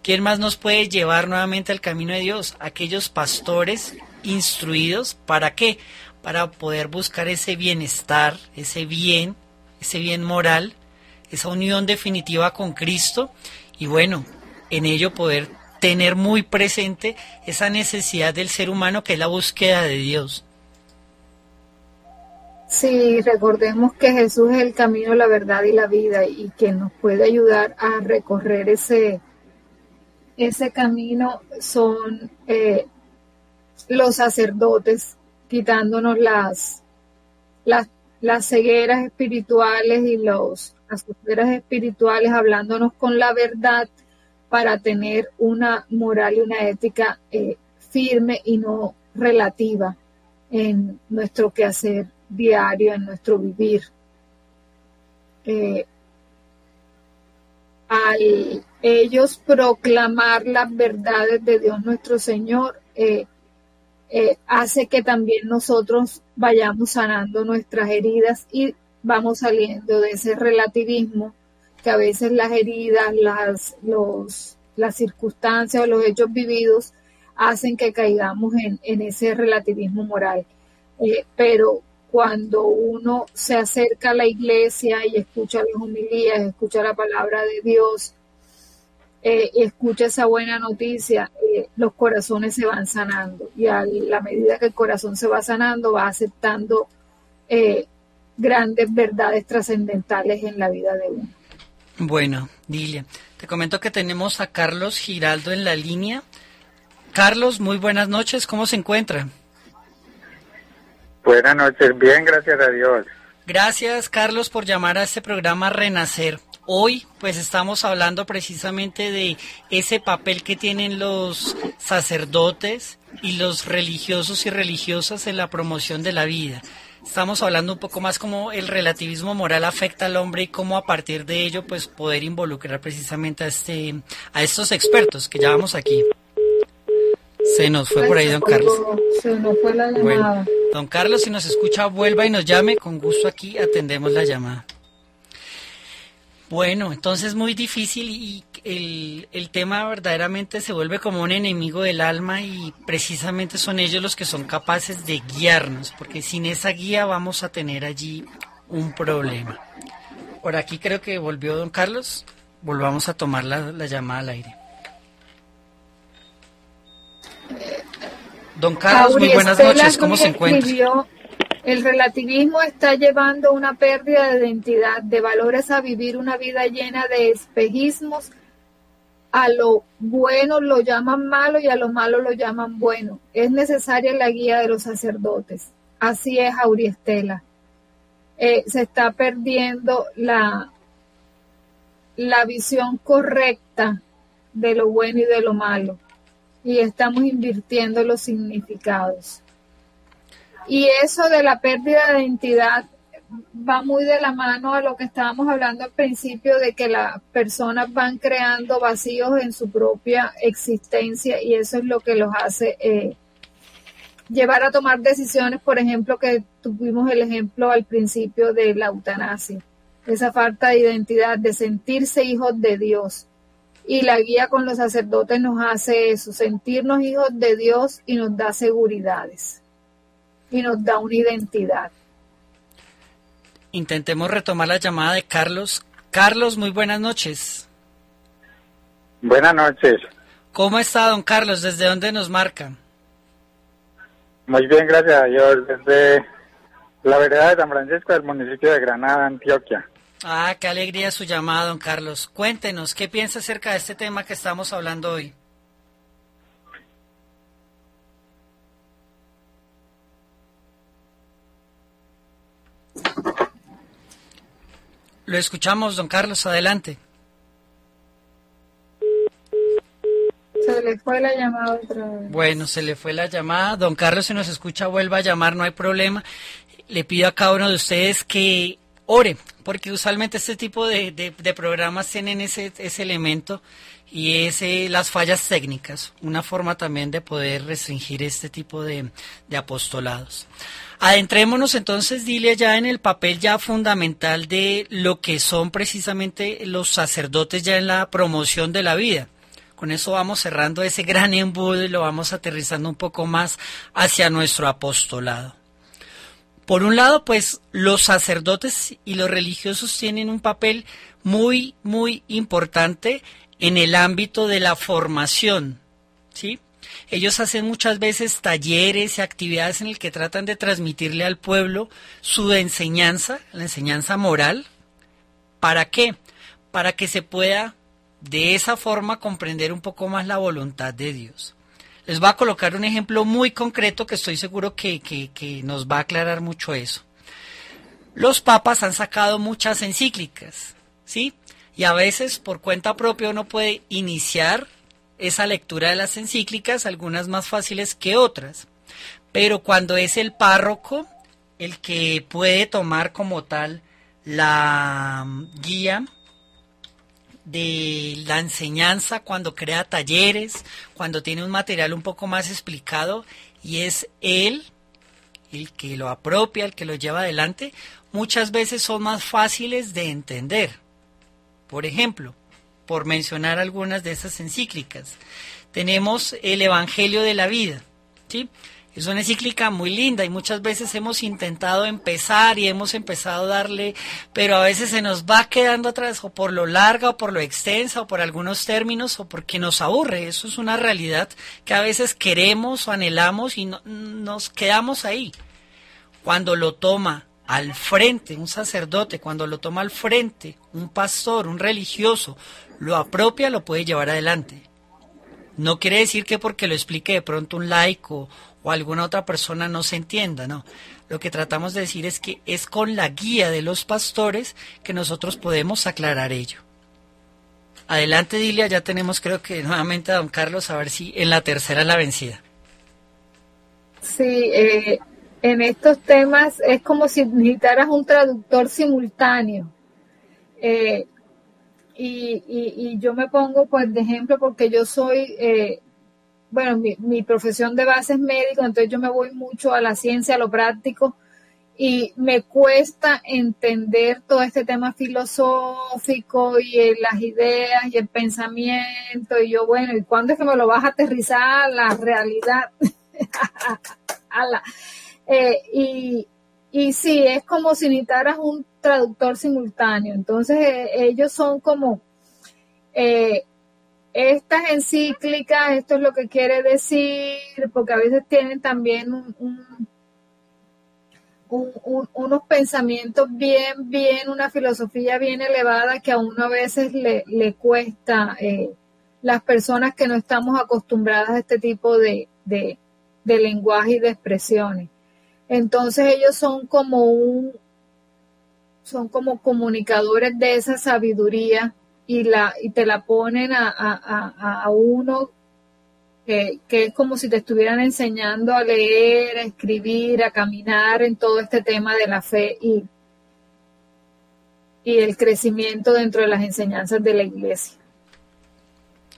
¿Quién más nos puede llevar nuevamente al camino de Dios? Aquellos pastores instruidos. ¿Para qué? Para poder buscar ese bienestar, ese bien, ese bien moral, esa unión definitiva con Cristo y bueno, en ello poder tener muy presente esa necesidad del ser humano que es la búsqueda de Dios. Sí, recordemos que Jesús es el camino, la verdad y la vida y que nos puede ayudar a recorrer ese, ese camino son eh, los sacerdotes, quitándonos las, las, las cegueras espirituales y los, las cegueras espirituales, hablándonos con la verdad para tener una moral y una ética eh, firme y no relativa en nuestro quehacer diario, en nuestro vivir. Eh, al ellos proclamar las verdades de Dios nuestro Señor, eh, eh, hace que también nosotros vayamos sanando nuestras heridas y vamos saliendo de ese relativismo que a veces las heridas, las, los, las circunstancias o los hechos vividos hacen que caigamos en, en ese relativismo moral. Eh, pero cuando uno se acerca a la iglesia y escucha las homilías, escucha la palabra de Dios, eh, escucha esa buena noticia, eh, los corazones se van sanando y a la medida que el corazón se va sanando, va aceptando eh, grandes verdades trascendentales en la vida de uno. Bueno, Dilia, te comento que tenemos a Carlos Giraldo en la línea. Carlos, muy buenas noches, ¿cómo se encuentra? Buenas noches, bien, gracias a Dios. Gracias, Carlos, por llamar a este programa Renacer. Hoy, pues estamos hablando precisamente de ese papel que tienen los sacerdotes y los religiosos y religiosas en la promoción de la vida. Estamos hablando un poco más cómo el relativismo moral afecta al hombre y cómo a partir de ello, pues poder involucrar precisamente a este, a estos expertos que llevamos aquí. Se nos fue por ahí, don Carlos. Se nos fue la llamada. Bueno, don Carlos, si nos escucha, vuelva y nos llame. Con gusto aquí atendemos la llamada. Bueno, entonces muy difícil y el, el, tema verdaderamente se vuelve como un enemigo del alma y precisamente son ellos los que son capaces de guiarnos, porque sin esa guía vamos a tener allí un problema. Por aquí creo que volvió don Carlos. Volvamos a tomar la, la llamada al aire. Don Carlos, muy buenas noches, ¿cómo se encuentra? El relativismo está llevando una pérdida de identidad, de valores a vivir una vida llena de espejismos. A lo bueno lo llaman malo y a lo malo lo llaman bueno. Es necesaria la guía de los sacerdotes. Así es, Auriestela. Eh, se está perdiendo la, la visión correcta de lo bueno y de lo malo y estamos invirtiendo los significados. Y eso de la pérdida de identidad va muy de la mano a lo que estábamos hablando al principio de que las personas van creando vacíos en su propia existencia y eso es lo que los hace eh, llevar a tomar decisiones, por ejemplo, que tuvimos el ejemplo al principio de la eutanasia, esa falta de identidad, de sentirse hijos de Dios. Y la guía con los sacerdotes nos hace eso, sentirnos hijos de Dios y nos da seguridades y nos da una identidad. Intentemos retomar la llamada de Carlos. Carlos, muy buenas noches. Buenas noches. ¿Cómo está, don Carlos? ¿Desde dónde nos marca? Muy bien, gracias a Dios. Desde la vereda de San Francisco del municipio de Granada, Antioquia. Ah, qué alegría su llamada, don Carlos. Cuéntenos, ¿qué piensa acerca de este tema que estamos hablando hoy? Lo escuchamos, don Carlos, adelante. Se le fue la llamada otra vez. Bueno, se le fue la llamada. Don Carlos, si nos escucha, vuelva a llamar, no hay problema. Le pido a cada uno de ustedes que ore, porque usualmente este tipo de, de- de programas tienen ese, ese elemento y es eh, las fallas técnicas, una forma también de poder restringir este tipo de, de apostolados. Adentrémonos entonces, dile ya en el papel ya fundamental de lo que son precisamente los sacerdotes ya en la promoción de la vida. Con eso vamos cerrando ese gran embudo y lo vamos aterrizando un poco más hacia nuestro apostolado. Por un lado, pues los sacerdotes y los religiosos tienen un papel muy, muy importante en el ámbito de la formación, ¿sí? Ellos hacen muchas veces talleres y actividades en el que tratan de transmitirle al pueblo su enseñanza, la enseñanza moral. ¿Para qué? Para que se pueda de esa forma comprender un poco más la voluntad de Dios. Les voy a colocar un ejemplo muy concreto que estoy seguro que, que- que nos va a aclarar mucho eso. Los papas han sacado muchas encíclicas, ¿sí? Y a veces por cuenta propia uno puede iniciar esa lectura de las encíclicas, algunas más fáciles que otras. Pero cuando es el párroco el que puede tomar como tal la mm, guía de la enseñanza cuando crea talleres, cuando tiene un material un poco más explicado y es él el que lo apropia, el que lo lleva adelante, muchas veces son más fáciles de entender. Por ejemplo, por mencionar algunas de esas encíclicas, tenemos el Evangelio de la Vida, ¿sí? Es una encíclica muy linda y muchas veces hemos intentado empezar y hemos empezado a darle, pero a veces se nos va quedando atrás o por lo larga o por lo extensa o por algunos términos o porque nos aburre. Eso es una realidad que a veces queremos o anhelamos y no- nos quedamos ahí. Cuando lo toma al frente un sacerdote, cuando lo toma al frente un pastor, un religioso, lo apropia, lo puede llevar adelante. No quiere decir que porque lo explique de pronto un laico o alguna otra persona no se entienda, no. Lo que tratamos de decir es que es con la guía de los pastores que nosotros podemos aclarar ello. Adelante, Dilia, ya tenemos creo que nuevamente a don Carlos a ver si en la tercera la vencida. Sí, eh, en estos temas es como si necesitaras un traductor simultáneo. Eh, y, y- y yo me pongo pues de ejemplo porque yo soy, eh, bueno, mi, profesión de base es médico, entonces yo me voy mucho a la ciencia, a lo práctico, y me cuesta entender todo este tema filosófico y eh, las ideas y el pensamiento, y yo, bueno, ¿y cuándo es que me lo vas a aterrizar a la realidad? a la- eh, y, sí, es como si necesitaras un traductor simultáneo. Entonces, eh, ellos son como eh, estas encíclicas, esto es lo que quiere decir, porque a veces tienen también un- un- un- un- unos pensamientos bien, bien, una filosofía bien elevada que a uno a veces le, cuesta las personas que no estamos acostumbradas a este tipo de, de, de lenguaje y de expresiones. Entonces ellos son como un, son como comunicadores de esa sabiduría y la y te la ponen a, a, a, uno que, que es como si te estuvieran enseñando a leer, a escribir, a caminar en todo este tema de la fe y, y el crecimiento dentro de las enseñanzas de la iglesia.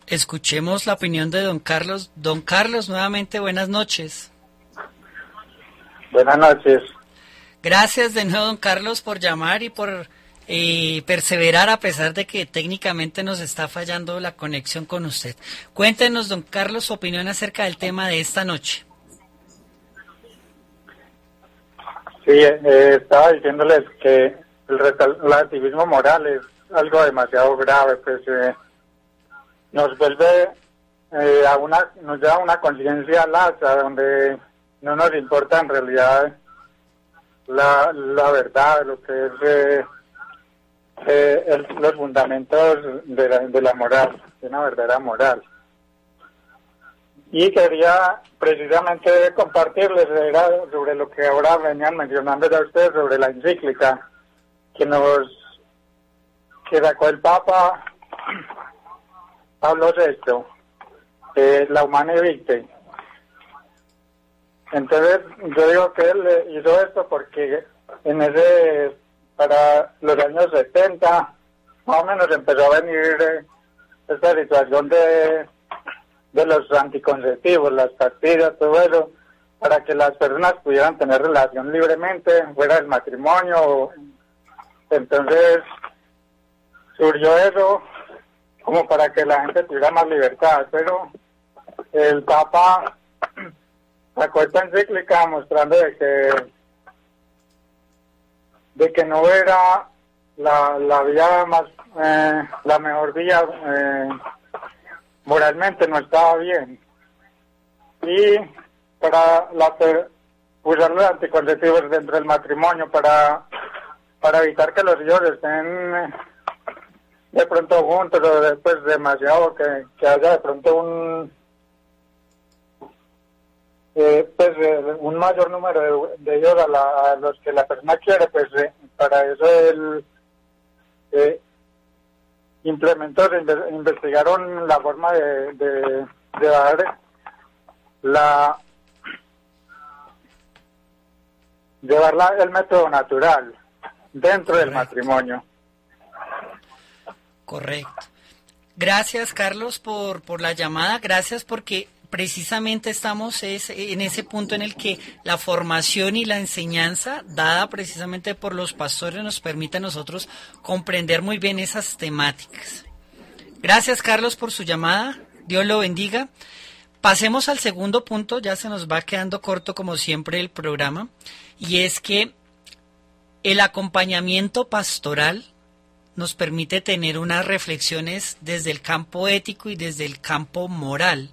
Escuchemos la opinión de don Carlos. Don Carlos, nuevamente buenas noches. Buenas noches. Gracias de nuevo, don Carlos, por llamar y por eh, perseverar a pesar de que técnicamente nos está fallando la conexión con usted. Cuéntenos, don Carlos, su opinión acerca del tema de esta noche. Sí, eh, estaba diciéndoles que el relativismo moral es algo demasiado grave, pues eh, nos vuelve eh, a una, nos lleva a una conciencia laxa donde no nos importa en realidad la, la verdad, lo que es eh, eh, el- los fundamentos de la, de la moral, de una verdadera moral. Y quería precisamente compartirles era sobre lo que ahora venían mencionando ya ustedes sobre la encíclica que nos que sacó el Papa Pablo VI, eh, la Humane Vitae. Entonces, yo digo que él hizo esto porque en ese, para los años 70, más o menos empezó a venir eh, esta situación de, de los anticonceptivos, las pastillas, todo eso, para que las personas pudieran tener relación libremente, fuera del matrimonio. Entonces, surgió eso como para que la gente tuviera más libertad, pero el Papa sacó esta encíclica mostrando de que de que no era la, la vía más eh, la mejor vía eh, moralmente no estaba bien. Y para la usar los anticonceptivos dentro del matrimonio para para evitar que los hijos estén eh, de pronto juntos o después demasiado que, que haya de pronto un eh, pues eh, un mayor número de, de ellos a, la- a los que la persona quiere pues eh, para eso él eh, implementó investigaron la forma de, de, de dar la llevar la- el método natural dentro del matrimonio Correcto. Gracias, Carlos, por, por la llamada. Gracias porque precisamente estamos es- en ese punto en el que la formación y la enseñanza dada precisamente por los pastores nos permite a nosotros comprender muy bien esas temáticas. Gracias, Carlos, por su llamada. Dios lo bendiga. Pasemos al segundo punto, ya se nos va quedando corto como siempre el programa, y es que el acompañamiento pastoral nos permite tener unas reflexiones desde el campo ético y desde el campo moral.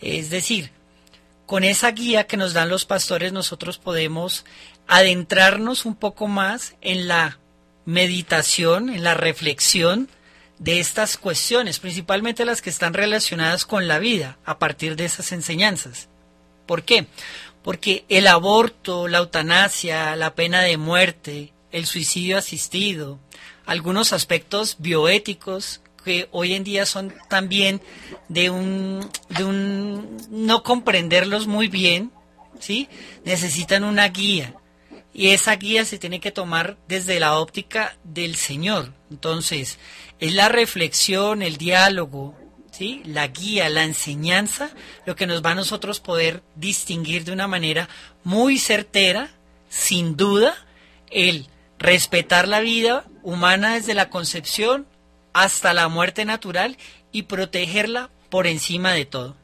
Es decir, con esa guía que nos dan los pastores nosotros podemos adentrarnos un poco más en la meditación, en la reflexión de estas cuestiones, principalmente las que están relacionadas con la vida a partir de esas enseñanzas. ¿Por qué? Porque el aborto, la eutanasia, la pena de muerte, el suicidio asistido, algunos aspectos bioéticos que hoy en día son también de un, de un no comprenderlos muy bien, ¿sí? Necesitan una guía. Y esa guía se tiene que tomar desde la óptica del Señor. Entonces, es la reflexión, el diálogo, ¿sí? la guía, la enseñanza, lo que nos va a nosotros poder distinguir de una manera muy certera, sin duda, el respetar la vida humana desde la concepción hasta la muerte natural y protegerla por encima de todo.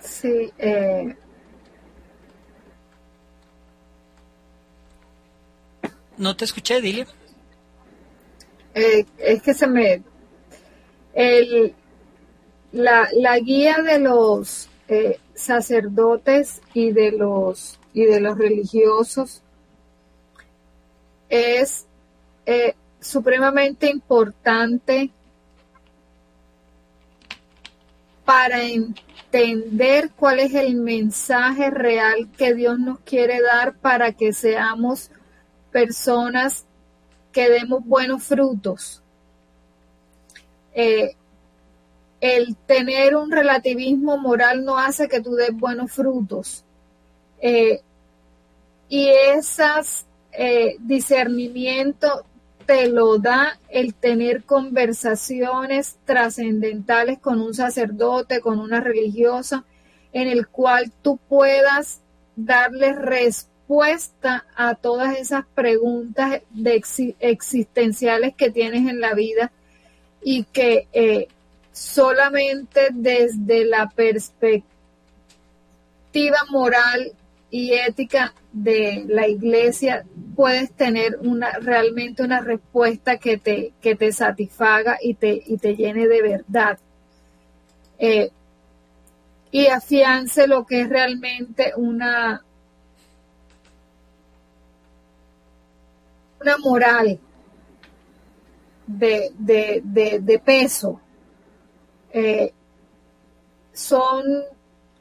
Sí, eh, No te escuché, dile. eh, es que se me... El, la, la guía de los eh, sacerdotes y de los y de los religiosos es eh, supremamente importante para entender cuál es el mensaje real que Dios nos quiere dar para que seamos personas que demos buenos frutos. eh, el tener un relativismo moral no hace que tú des buenos frutos. Eh, y esas eh, discernimiento te lo da el tener conversaciones trascendentales con un sacerdote, con una religiosa, en el cual tú puedas darle respuesta a todas esas preguntas existenciales que tienes en la vida y que eh, solamente desde la perspectiva moral y ética de la iglesia puedes tener una realmente una respuesta que te, que te satisfaga y te, y te llene de verdad. Eh, y afiance lo que es realmente una, una moral de, de, de peso eh, son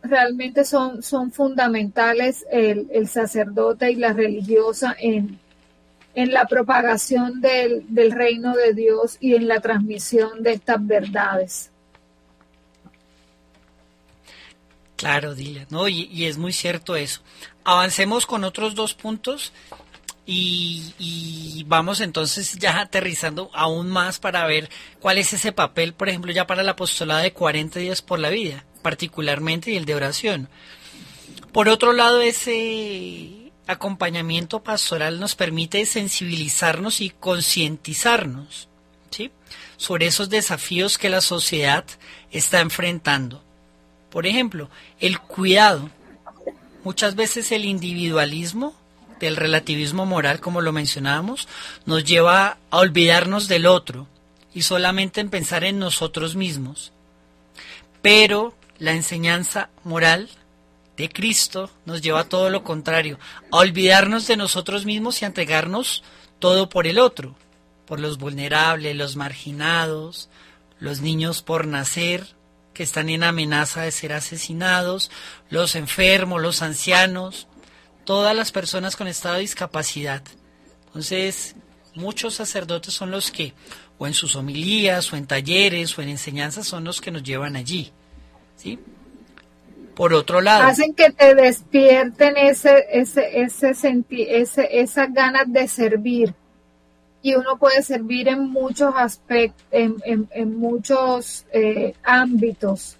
realmente son, son fundamentales el, el, sacerdote y la religiosa en, en la propagación del, del, reino de Dios y en la transmisión de estas verdades. Claro, Dilia, ¿no? Y, y es muy cierto eso. Avancemos con otros dos puntos y, vamos entonces ya aterrizando aún más para ver cuál es ese papel, por ejemplo, ya para la apostolada de 40 días por la vida, particularmente y el de oración. Por otro lado, ese acompañamiento pastoral nos permite sensibilizarnos y concientizarnos ¿sí? sobre esos desafíos que la sociedad está enfrentando. Por ejemplo, el cuidado. Muchas veces el individualismo del relativismo moral, como lo mencionábamos, nos lleva a olvidarnos del otro y solamente en pensar en nosotros mismos. Pero la enseñanza moral de Cristo nos lleva a todo lo contrario, a olvidarnos de nosotros mismos y a entregarnos todo por el otro, por los vulnerables, los marginados, los niños por nacer, que están en amenaza de ser asesinados, los enfermos, los ancianos, todas las personas con estado de discapacidad. Entonces, muchos sacerdotes son los que, o en sus homilías, o en talleres, o en enseñanzas, son los que nos llevan allí. ¿Sí? Por otro lado. Hacen que te despierten ese, ese, ese, ese esas ganas de servir. Y uno puede servir en muchos aspectos, en, en, en muchos eh, ámbitos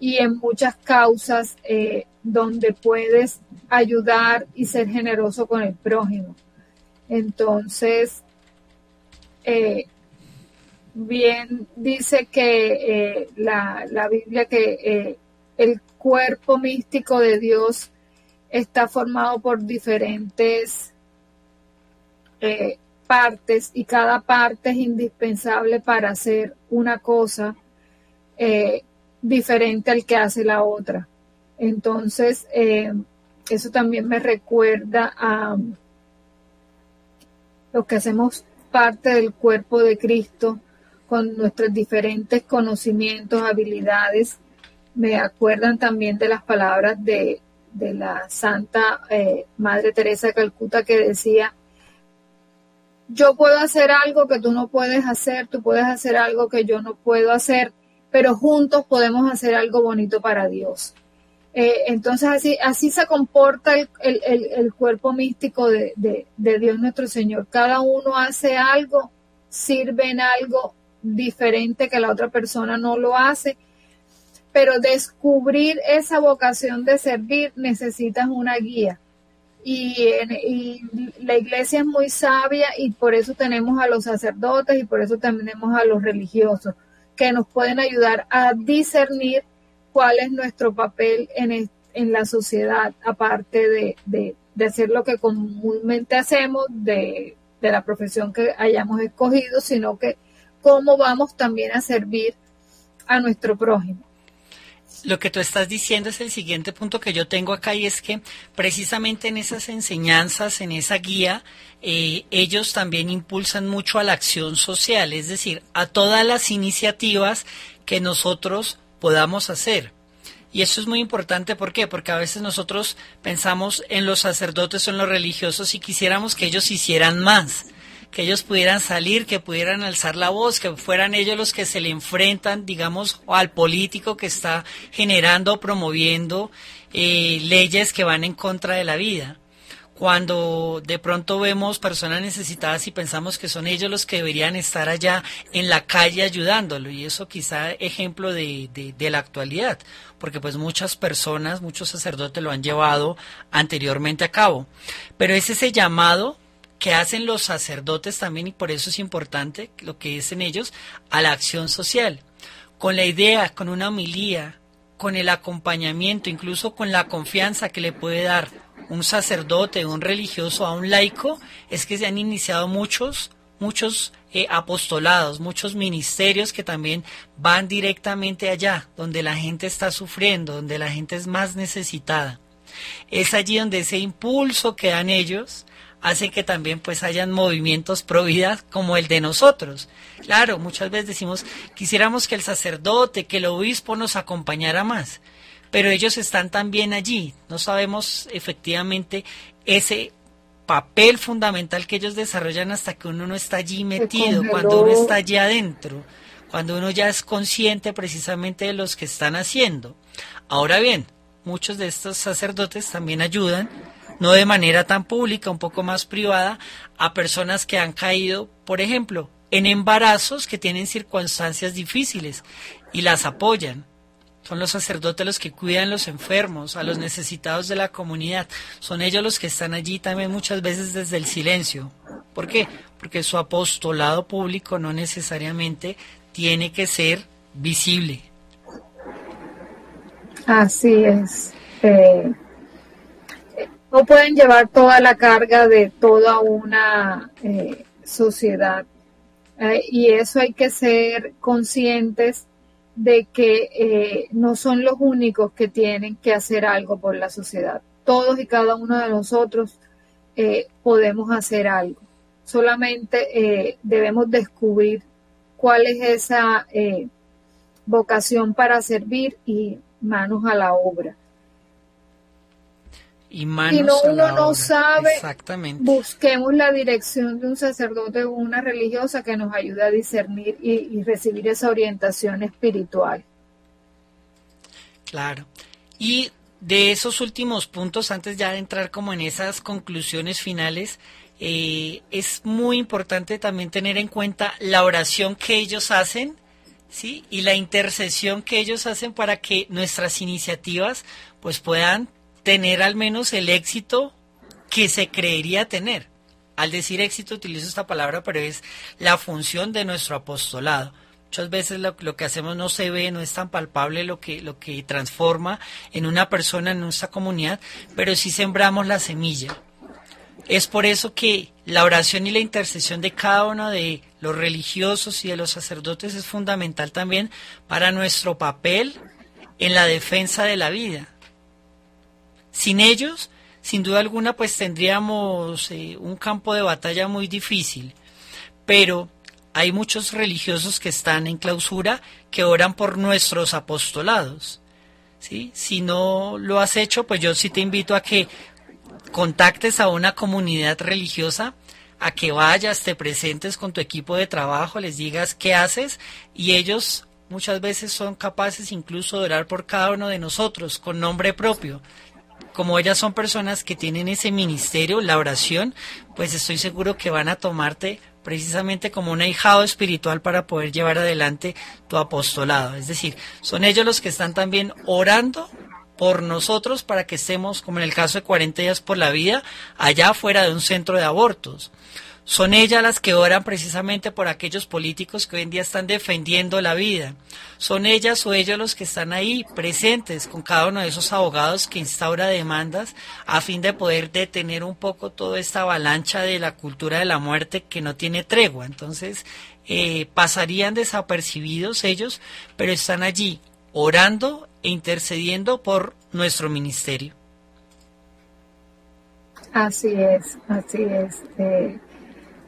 y en muchas causas eh, donde puedes ayudar y ser generoso con el prójimo. Entonces, eh, bien dice que eh, la, la, Biblia que el cuerpo místico de Dios está formado por diferentes partes y cada parte es indispensable para hacer una cosa diferente al que hace la otra. Entonces, eh, eso también me recuerda a lo que hacemos parte del cuerpo de Cristo con nuestros diferentes conocimientos, habilidades. Me acuerdan también de las palabras de, de la Santa eh, Madre Teresa de Calcuta que decía, yo puedo hacer algo que tú no puedes hacer, tú puedes hacer algo que yo no puedo hacer, pero juntos podemos hacer algo bonito para Dios. Eh, entonces así, así se comporta el, el, el, cuerpo místico de, de, de, Dios nuestro Señor. Cada uno hace algo, sirve en algo diferente que la otra persona no lo hace, pero descubrir esa vocación de servir necesitas una guía. Y, la iglesia es muy sabia y por eso tenemos a los sacerdotes y por eso tenemos a los religiosos que nos pueden ayudar a discernir cuál es nuestro papel en, en la sociedad, aparte de, de, de, hacer lo que comúnmente hacemos, de, de la profesión que hayamos escogido, sino que cómo vamos también a servir a nuestro prójimo. Lo que tú estás diciendo es el siguiente punto que yo tengo acá y es que precisamente en esas enseñanzas, en esa guía, eh, ellos también impulsan mucho a la acción social, es decir, a todas las iniciativas que nosotros podamos hacer. Y eso es muy importante, ¿por qué? Porque a veces nosotros pensamos en los sacerdotes o en los religiosos y quisiéramos que ellos hicieran más, que ellos pudieran salir, que pudieran alzar la voz, que fueran ellos los que se le enfrentan, digamos, al político que está generando, promoviendo eh, leyes que van en contra de la vida. Cuando de pronto vemos personas necesitadas y pensamos que son ellos los que deberían estar allá en la calle ayudándolo y eso quizá ejemplo de, de, la actualidad porque pues muchas personas, muchos sacerdotes lo han llevado anteriormente a cabo. Pero es ese llamado que hacen los sacerdotes también y por eso es importante lo que dicen ellos a la acción social con la idea, con una homilía, con el acompañamiento, incluso con la confianza que le puede dar un sacerdote, un religioso a un laico, es que se han iniciado muchos, muchos eh, apostolados, muchos ministerios que también van directamente allá, donde la gente está sufriendo, donde la gente es más necesitada. Es allí donde ese impulso que dan ellos hace que también pues hayan movimientos pro vida como el de nosotros. Claro, muchas veces decimos, quisiéramos que el sacerdote, que el obispo nos acompañara más pero ellos están también allí. No sabemos efectivamente ese papel fundamental que ellos desarrollan hasta que uno no está allí metido, cuando uno está allí adentro, cuando uno ya es consciente precisamente de los que están haciendo. Ahora bien, muchos de estos sacerdotes también ayudan, no de manera tan pública, un poco más privada, a personas que han caído, por ejemplo, en embarazos que tienen circunstancias difíciles y las apoyan son los sacerdotes los que cuidan a los enfermos, a los necesitados de la comunidad. Son ellos los que están allí también muchas veces desde el silencio. ¿Por qué? Porque su apostolado público no necesariamente tiene que ser visible. Así es. Eh, no pueden llevar toda la carga de toda una eh, sociedad. Eh, y eso hay que ser conscientes de que eh, no son los únicos que tienen que hacer algo por la sociedad. Todos y cada uno de nosotros podemos hacer algo. Solamente debemos descubrir cuál es esa vocación para servir y manos a la obra y si no, uno no sabe, busquemos la dirección de un sacerdote o una religiosa que nos ayude a discernir y, recibir esa orientación espiritual. Claro. Y de esos últimos puntos, antes ya de entrar como en esas conclusiones finales, eh, es muy importante también tener en cuenta la oración que ellos hacen, ¿sí? Y la intercesión que ellos hacen para que nuestras iniciativas pues puedan tener al menos el éxito que se creería tener. Al decir éxito utilizo esta palabra, pero es la función de nuestro apostolado. Muchas veces lo, que hacemos no se ve, no es tan palpable lo que, lo que transforma en una persona, en nuestra comunidad, pero sí sembramos la semilla. Es por eso que la oración y la intercesión de cada uno de los religiosos y de los sacerdotes es fundamental también para nuestro papel en la defensa de la vida. Sin ellos, sin duda alguna, pues tendríamos eh, un campo de batalla muy difícil. Pero hay muchos religiosos que están en clausura que oran por nuestros apostolados. ¿sí? Si no lo has hecho, pues yo sí te invito a que contactes a una comunidad religiosa, a que vayas, te presentes con tu equipo de trabajo, les digas qué haces y ellos muchas veces son capaces incluso de orar por cada uno de nosotros con nombre propio como ellas son personas que tienen ese ministerio, la oración, pues estoy seguro que van a tomarte precisamente como un ahijado espiritual para poder llevar adelante tu apostolado. Es decir, son ellos los que están también orando por nosotros para que estemos, como en el caso de 40 días por la vida, allá fuera de un centro de abortos. Son ellas las que oran precisamente por aquellos políticos que hoy en día están defendiendo la vida. Son ellas o ellos los que están ahí presentes con cada uno de esos abogados que instaura demandas a fin de poder detener un poco toda esta avalancha de la cultura de la muerte que no tiene tregua. Entonces, eh, pasarían desapercibidos ellos, pero están allí orando e intercediendo por nuestro ministerio. Así es, así es. Eh,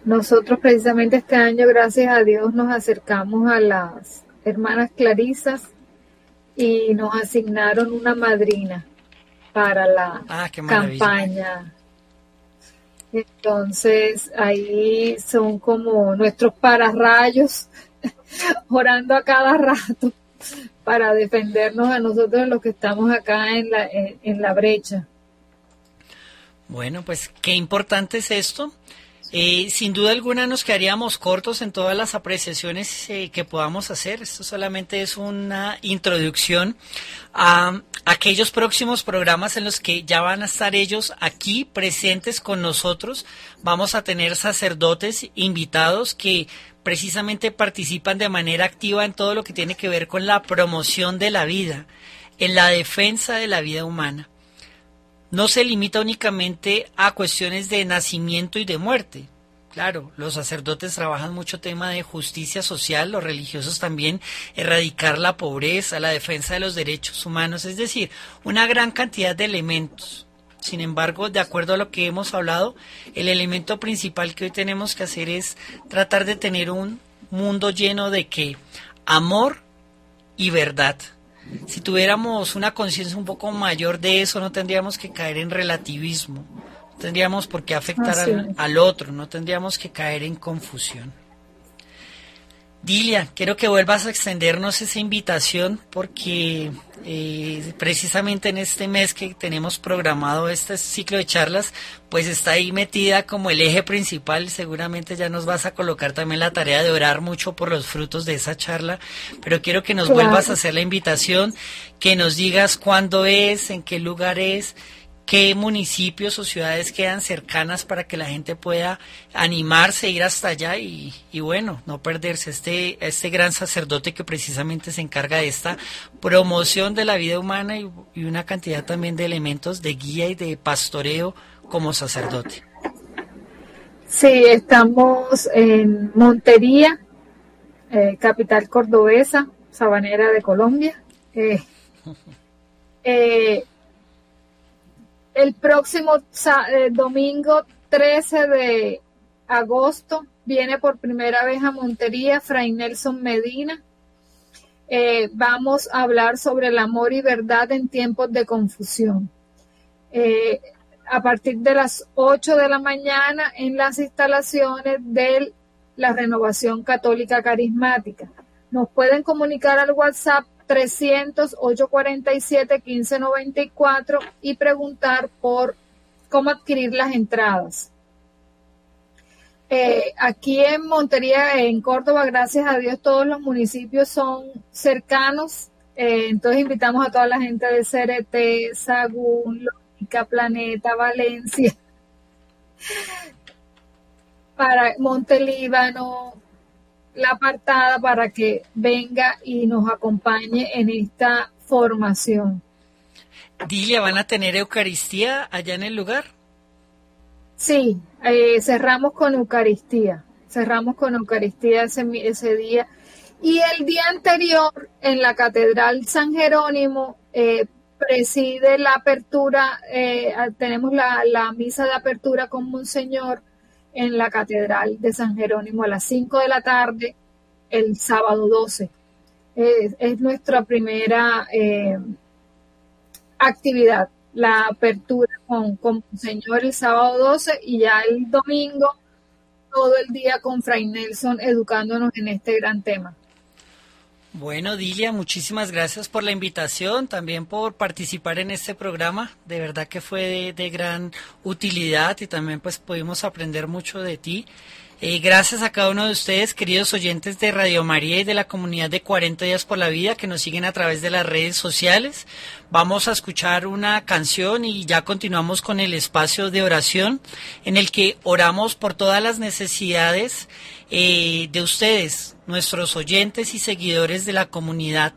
nosotros precisamente este año, gracias a Dios, nos acercamos a las hermanas Clarisas y nos asignaron una madrina para la ah, campaña. Entonces ahí son como nuestros pararrayos orando a cada rato para defendernos a nosotros los que estamos acá en la, en, en la brecha. Bueno, pues qué importante es esto. Eh, sin duda alguna nos quedaríamos cortos en todas las apreciaciones eh, que podamos hacer. Esto solamente es una introducción a aquellos próximos programas en los que ya van a estar ellos aquí presentes con nosotros. Vamos a tener sacerdotes invitados que precisamente participan de manera activa en todo lo que tiene que ver con la promoción de la vida, en la defensa de la vida humana no se limita únicamente a cuestiones de nacimiento y de muerte. Claro, los sacerdotes trabajan mucho tema de justicia social, los religiosos también, erradicar la pobreza, la defensa de los derechos humanos, es decir, una gran cantidad de elementos. Sin embargo, de acuerdo a lo que hemos hablado, el elemento principal que hoy tenemos que hacer es tratar de tener un mundo lleno de qué? Amor y verdad. Si tuviéramos una conciencia un poco mayor de eso, no tendríamos que caer en relativismo, no tendríamos por qué afectar al, al otro, no tendríamos que caer en confusión. Dilia, quiero que vuelvas a extendernos esa invitación porque eh, precisamente en este mes que tenemos programado este ciclo de charlas, pues está ahí metida como el eje principal. Seguramente ya nos vas a colocar también la tarea de orar mucho por los frutos de esa charla, pero quiero que nos Claro. vuelvas a hacer la invitación, que nos digas cuándo es, en qué lugar es, qué municipios o ciudades quedan cercanas para que la gente pueda animarse, ir hasta allá y, y bueno, no perderse este, este gran sacerdote que precisamente se encarga de esta promoción de la vida humana y, y una cantidad también de elementos de guía y de pastoreo como sacerdote. Sí, estamos en Montería, eh, capital cordobesa, sabanera de Colombia. Eh, eh, el próximo eh, domingo 13 de agosto viene por primera vez a Montería Fray Nelson Medina. Eh, vamos a hablar sobre el amor y verdad en tiempos de confusión. Eh, a partir de las 8 de la mañana en las instalaciones de la Renovación Católica Carismática. Nos pueden comunicar al WhatsApp 300-847-1594 y preguntar por cómo adquirir las entradas. Eh, aquí en Montería, en Córdoba, gracias a Dios, todos los municipios son cercanos. Eh, entonces invitamos a toda la gente de CRT, Sagún, Lógica, Planeta, Valencia, para Montelíbano, la apartada para que venga y nos acompañe en esta formación. Dilia, ¿van a tener Eucaristía allá en el lugar? Sí, eh, cerramos con Eucaristía, cerramos con Eucaristía ese, ese día. Y el día anterior en la Catedral San Jerónimo eh, preside la apertura, eh, tenemos la, la misa de apertura con Monseñor en la Catedral de San Jerónimo a las 5 de la tarde el sábado 12. Eh, es nuestra primera eh, actividad, la apertura con, con Monseñor el sábado 12 y ya el domingo todo el día con Fray Nelson educándonos en este gran tema. Bueno, Dilia, muchísimas gracias por la invitación, también por participar en este programa. De verdad que fue de, gran utilidad y también pues pudimos aprender mucho de ti. Eh, gracias a cada uno de ustedes, queridos oyentes de Radio María y de la comunidad de 40 días por la vida que nos siguen a través de las redes sociales. Vamos a escuchar una canción y ya continuamos con el espacio de oración en el que oramos por todas las necesidades eh, de ustedes, nuestros oyentes y seguidores de la comunidad,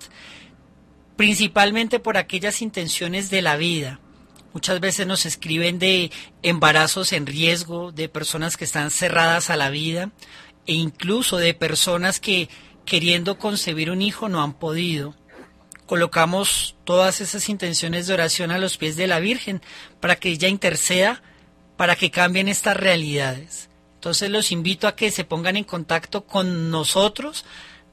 principalmente por aquellas intenciones de la vida. Muchas veces nos escriben de embarazos en riesgo, de personas que están cerradas a la vida e incluso de personas que queriendo concebir un hijo no han podido. Colocamos todas esas intenciones de oración a los pies de la Virgen para que ella interceda para que cambien estas realidades. Entonces los invito a que se pongan en contacto con nosotros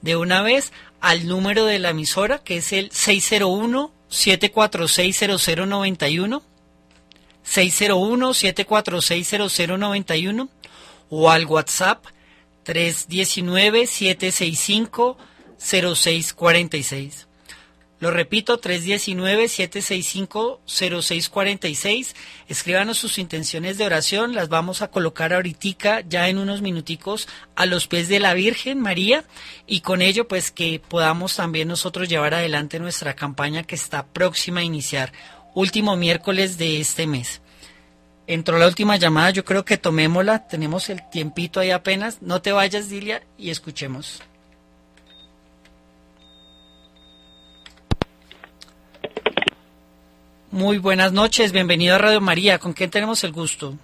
de una vez al número de la emisora que es el 601 746 0091 601-746-0091 o al WhatsApp 319-765-0646. Lo repito, 319-765-0646. Escríbanos sus intenciones de oración, las vamos a colocar ahorita ya en unos minuticos a los pies de la Virgen María y con ello pues que podamos también nosotros llevar adelante nuestra campaña que está próxima a iniciar, último miércoles de este mes. Entró la última llamada, yo creo que tomémosla, tenemos el tiempito ahí apenas. No te vayas, Dilia, y escuchemos. Muy buenas noches, bienvenido a Radio María. ¿Con quién tenemos el gusto?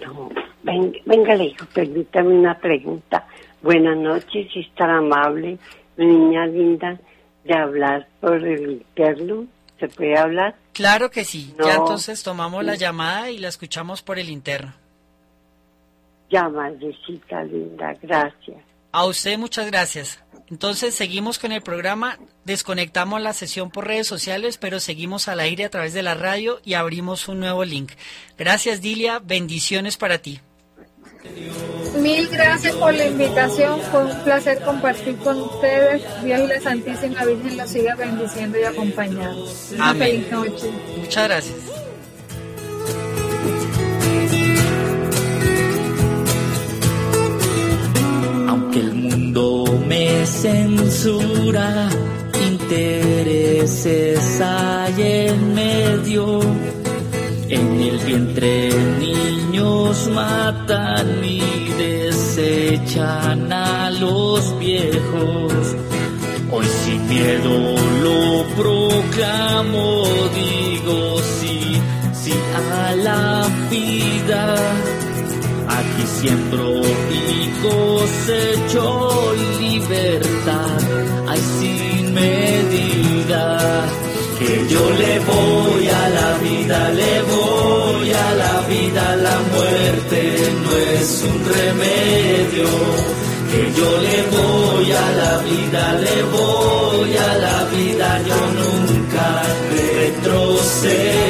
No, venga, venga, le permítame una pregunta. Buenas noches, es tan amable, niña linda, de hablar por el interno. ¿Se puede hablar? Claro que sí. No. Ya entonces tomamos la llamada y la escuchamos por el interno. Ya, madrecita linda, gracias. A usted muchas gracias. Entonces seguimos con el programa, desconectamos la sesión por redes sociales, pero seguimos al aire a través de la radio y abrimos un nuevo link. Gracias Dilia, bendiciones para ti. Mil gracias por la invitación. Fue un placer compartir con ustedes. Dios y la Santísima Virgen los siga bendiciendo y acompañando. Una Amén. feliz noche. Muchas gracias. Aunque el mundo me censura, intereses hay en medio. En el vientre niños matan y desechan a los viejos. Hoy sin miedo lo proclamo, digo sí, sí a la vida. Aquí siembro y cosecho libertad, hay sin medida. Que yo le voy es un remedio. Que yo le voy a la vida, le voy a la vida, yo nunca retrocedo.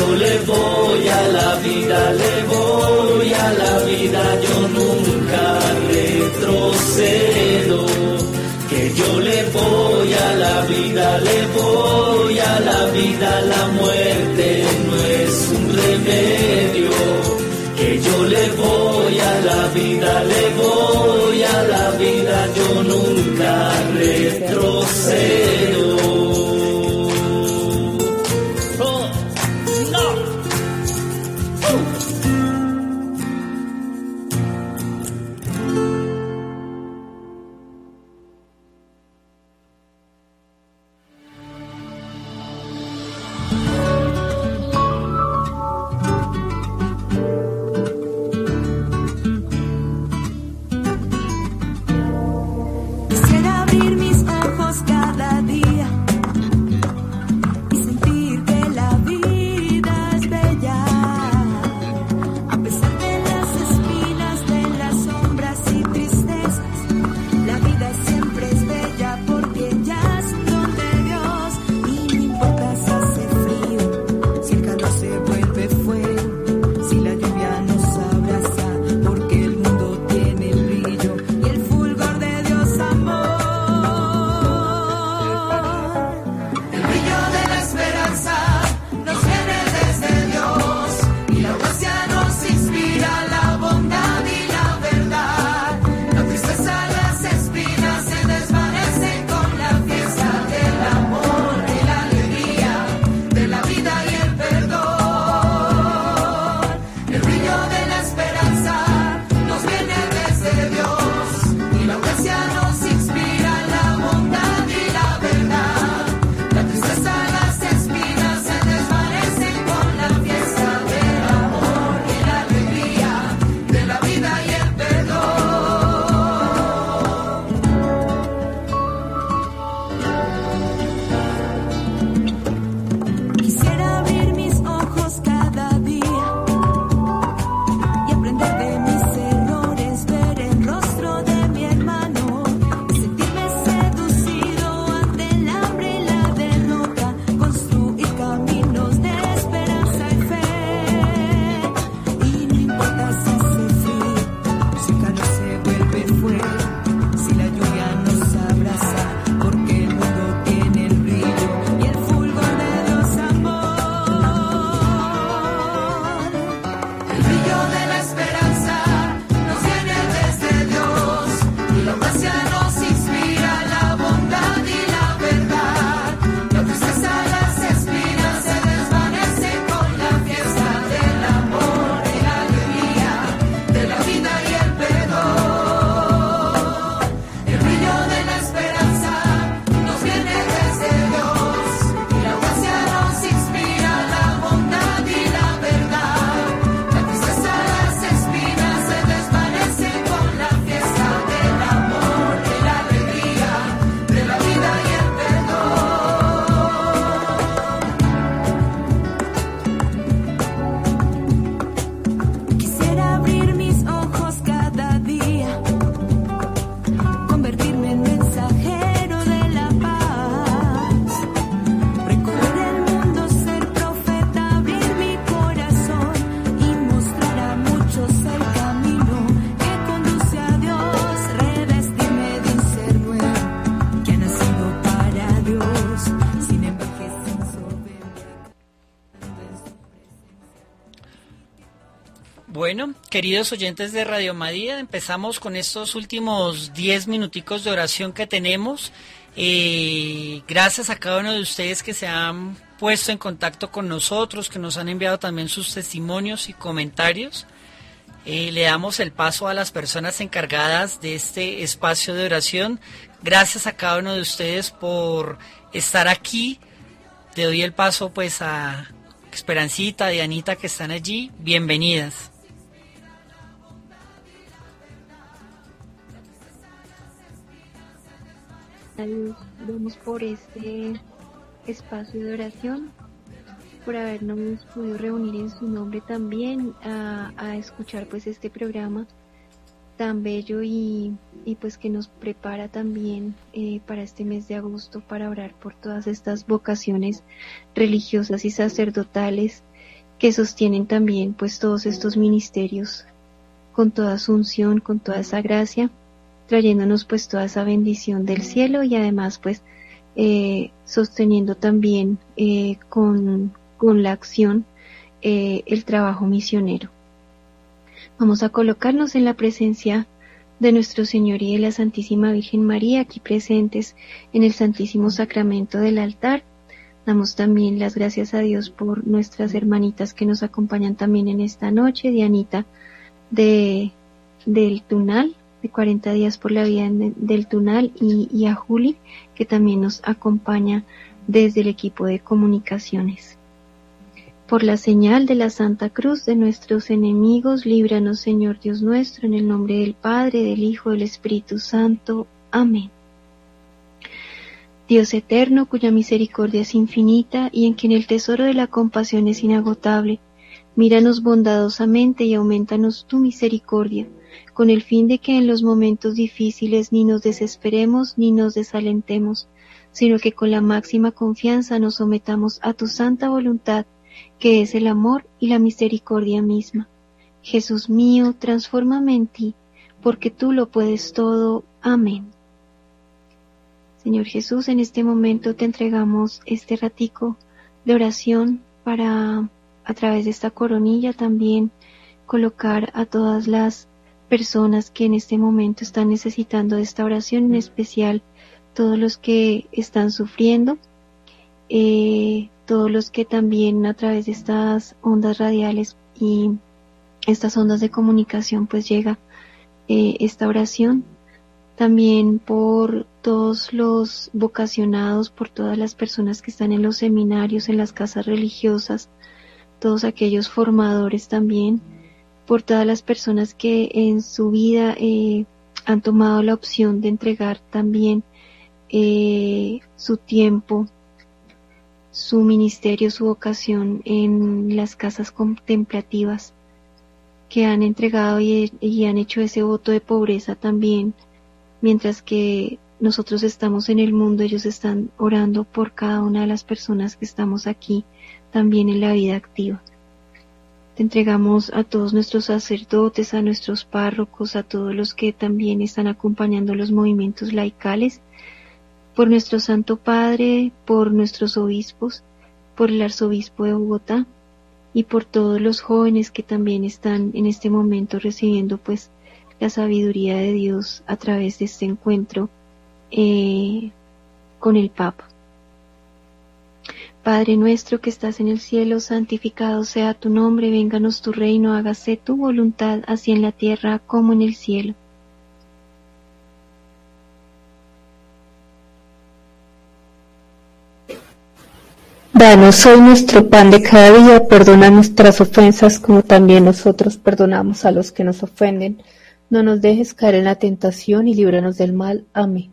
Yo le voy a la vida, le voy a la vida, yo nunca retrocedo. Que yo le voy a la vida, le voy a la vida, la muerte no es un remedio que yo le voy a la vida, le voy a la vida, yo nunca retrocedo. Queridos oyentes de Radio María, empezamos con estos últimos 10 minuticos de oración que tenemos. Eh, gracias a cada uno de ustedes que se han puesto en contacto con nosotros, que nos han enviado también sus testimonios y comentarios. Eh, le damos el paso a las personas encargadas de este espacio de oración. Gracias a cada uno de ustedes por estar aquí. Te doy el paso pues a Esperancita, Dianita que están allí. Bienvenidas. Vamos por este espacio de oración, por habernos podido reunir en su nombre también a, escuchar pues este programa tan bello y, y, pues que nos prepara también eh, para este mes de agosto para orar por todas estas vocaciones religiosas y sacerdotales que sostienen también pues todos estos ministerios con toda su unción, con toda esa gracia trayéndonos pues toda esa bendición del cielo y además pues eh, sosteniendo también eh, con, con, la acción eh, el trabajo misionero. Vamos a colocarnos en la presencia de nuestro Señor y de la Santísima Virgen María aquí presentes en el Santísimo Sacramento del altar. Damos también las gracias a Dios por nuestras hermanitas que nos acompañan también en esta noche, Dianita de, del Tunal, de 40 días por la vida del Tunal y, y, a Juli, que también nos acompaña desde el equipo de comunicaciones. Por la señal de la Santa Cruz de nuestros enemigos, líbranos Señor Dios nuestro, en el nombre del Padre, del Hijo, del Espíritu Santo. Amén. Dios eterno, cuya misericordia es infinita y en quien el tesoro de la compasión es inagotable, míranos bondadosamente y aumentanos tu misericordia con el fin de que en los momentos difíciles ni nos desesperemos ni nos desalentemos, sino que con la máxima confianza nos sometamos a tu santa voluntad, que es el amor y la misericordia misma. Jesús mío, transfórmame en ti, porque tú lo puedes todo. Amén. Señor Jesús, en este momento te entregamos este ratico de oración para, a través de esta coronilla también, colocar a todas las personas que en este momento están necesitando de esta oración, en especial todos los que están sufriendo, eh, todos los que también a través de estas ondas radiales y estas ondas de comunicación pues llega eh, esta oración, también por todos los vocacionados, por todas las personas que están en los seminarios, en las casas religiosas, todos aquellos formadores también, por todas las personas que en su vida eh, han tomado la opción de entregar también eh, su tiempo, su ministerio, su vocación en las casas contemplativas, que han entregado y, y han hecho ese voto de pobreza también, mientras que nosotros estamos en el mundo, ellos están orando por cada una de las personas que estamos aquí también en la vida activa. Te entregamos a todos nuestros sacerdotes, a nuestros párrocos, a todos los que también están acompañando los movimientos laicales, por nuestro Santo Padre, por nuestros obispos, por el arzobispo de Bogotá y por todos los jóvenes que también están en este momento recibiendo pues la sabiduría de Dios a través de este encuentro eh, con el Papa. Padre nuestro que estás en el cielo, santificado sea tu nombre, vénganos tu reino, hágase tu voluntad, así en la tierra como en el cielo. Danos hoy nuestro pan de cada día, perdona nuestras ofensas como también nosotros perdonamos a los que nos ofenden. No nos dejes caer en la tentación y líbranos del mal. Amén.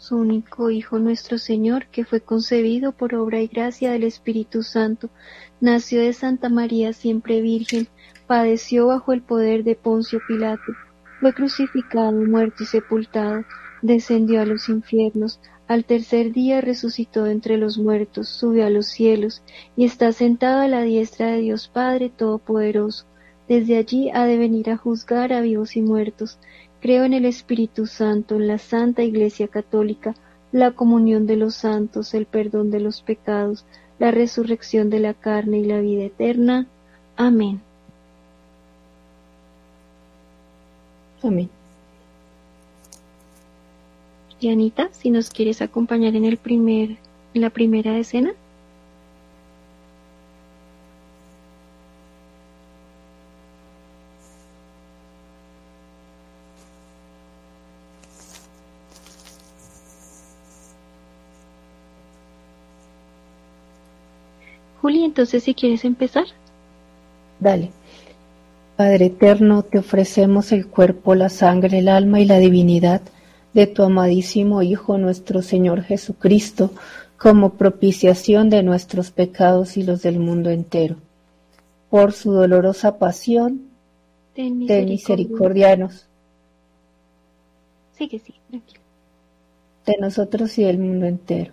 su único Hijo nuestro Señor, que fue concebido por obra y gracia del Espíritu Santo, nació de Santa María siempre Virgen, padeció bajo el poder de Poncio Pilato, fue crucificado, muerto y sepultado, descendió a los infiernos, al tercer día resucitó entre los muertos, subió a los cielos, y está sentado a la diestra de Dios Padre Todopoderoso. Desde allí ha de venir a juzgar a vivos y muertos. Creo en el Espíritu Santo, en la Santa Iglesia Católica, la comunión de los santos, el perdón de los pecados, la resurrección de la carne y la vida eterna. Amén. Amén. Y Anita, si nos quieres acompañar en el primer, en la primera escena. Juli, entonces si quieres empezar. Dale. Padre eterno, te ofrecemos el cuerpo, la sangre, el alma y la divinidad de tu amadísimo Hijo nuestro Señor Jesucristo, como propiciación de nuestros pecados y los del mundo entero. Por su dolorosa pasión, Ten ten misericordianos Sigue, sigue, tranquilo. de nosotros y del mundo entero.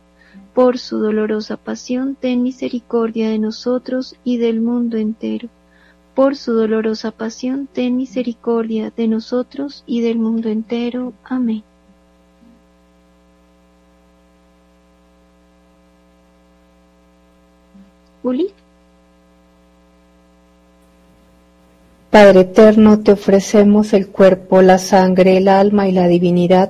por su dolorosa pasión, ten misericordia de nosotros y del mundo entero. Por su dolorosa pasión, ten misericordia de nosotros y del mundo entero. Amén. Uli, Padre eterno, te ofrecemos el cuerpo, la sangre, el alma y la divinidad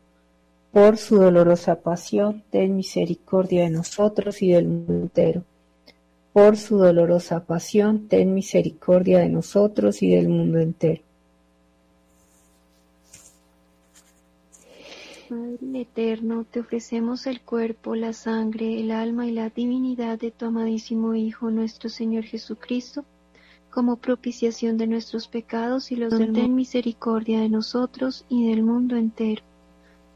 Por su dolorosa pasión, ten misericordia de nosotros y del mundo entero. Por su dolorosa pasión, ten misericordia de nosotros y del mundo entero. Padre eterno, te ofrecemos el cuerpo, la sangre, el alma y la divinidad de tu amadísimo Hijo, nuestro Señor Jesucristo, como propiciación de nuestros pecados y los del. Ten misericordia de nosotros y del mundo entero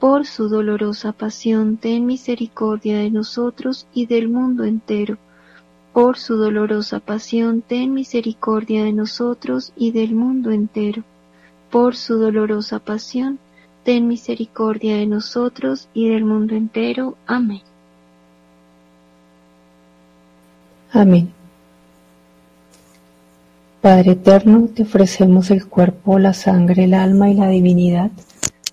Por su dolorosa pasión, ten misericordia de nosotros y del mundo entero. Por su dolorosa pasión, ten misericordia de nosotros y del mundo entero por su dolorosa pasión, ten misericordia de nosotros y del mundo entero. Amén. Amén. Padre eterno, te ofrecemos el cuerpo, la sangre, el alma y la divinidad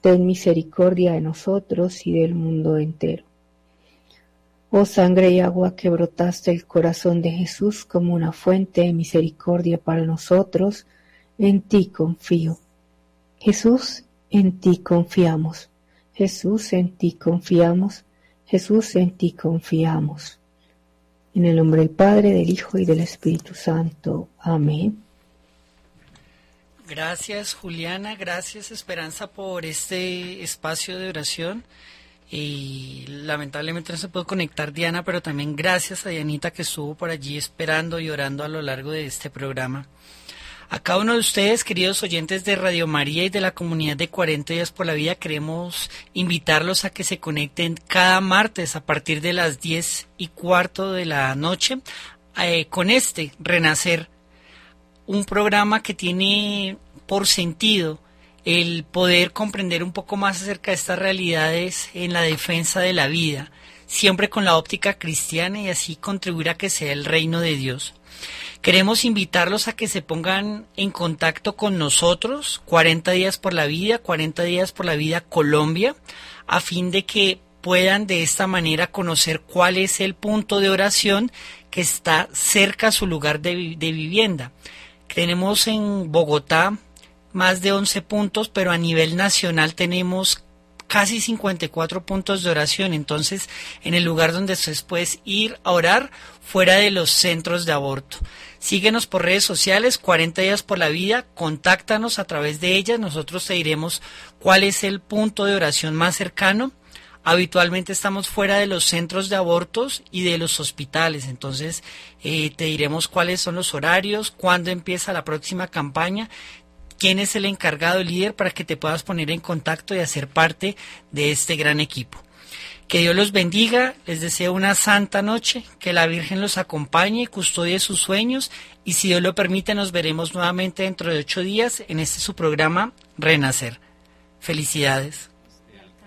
ten misericordia de nosotros y del mundo entero. Oh sangre y agua que brotaste el corazón de Jesús como una fuente de misericordia para nosotros, en ti confío. Jesús, en ti confiamos. Jesús, en ti confiamos. Jesús, en ti confiamos. En el nombre del Padre, del Hijo y del Espíritu Santo. Amén. Gracias Juliana, gracias Esperanza por este espacio de oración. Y lamentablemente no se pudo conectar Diana, pero también gracias a Dianita que estuvo por allí esperando y orando a lo largo de este programa. A cada uno de ustedes, queridos oyentes de Radio María y de la comunidad de 40 días por la vida, queremos invitarlos a que se conecten cada martes a partir de las 10 y cuarto de la noche eh, con este Renacer, un programa que tiene por sentido el poder comprender un poco más acerca de estas realidades en la defensa de la vida, siempre con la óptica cristiana y así contribuir a que sea el reino de Dios. Queremos invitarlos a que se pongan en contacto con nosotros, 40 días por la vida, 40 días por la vida Colombia, a fin de que puedan de esta manera conocer cuál es el punto de oración que está cerca a su lugar de, vivienda. Tenemos en Bogotá más de 11 puntos, pero a nivel nacional tenemos casi 54 puntos de oración. Entonces, en el lugar donde ustedes puedes ir a orar fuera de los centros de aborto. Síguenos por redes sociales, 40 días por la vida, contáctanos a través de ellas, nosotros te diremos cuál es el punto de oración más cercano. Habitualmente estamos fuera de los centros de abortos y de los hospitales, entonces eh, te diremos cuáles son los horarios, cuándo empieza la próxima campaña, quién es el encargado, líder, para que te puedas poner en contacto y hacer parte de este gran equipo. Que Dios los bendiga, les deseo una santa noche, que la Virgen los acompañe y custodie sus sueños y si Dios lo permite nos veremos nuevamente dentro de ocho días en este su programa Renacer. Felicidades.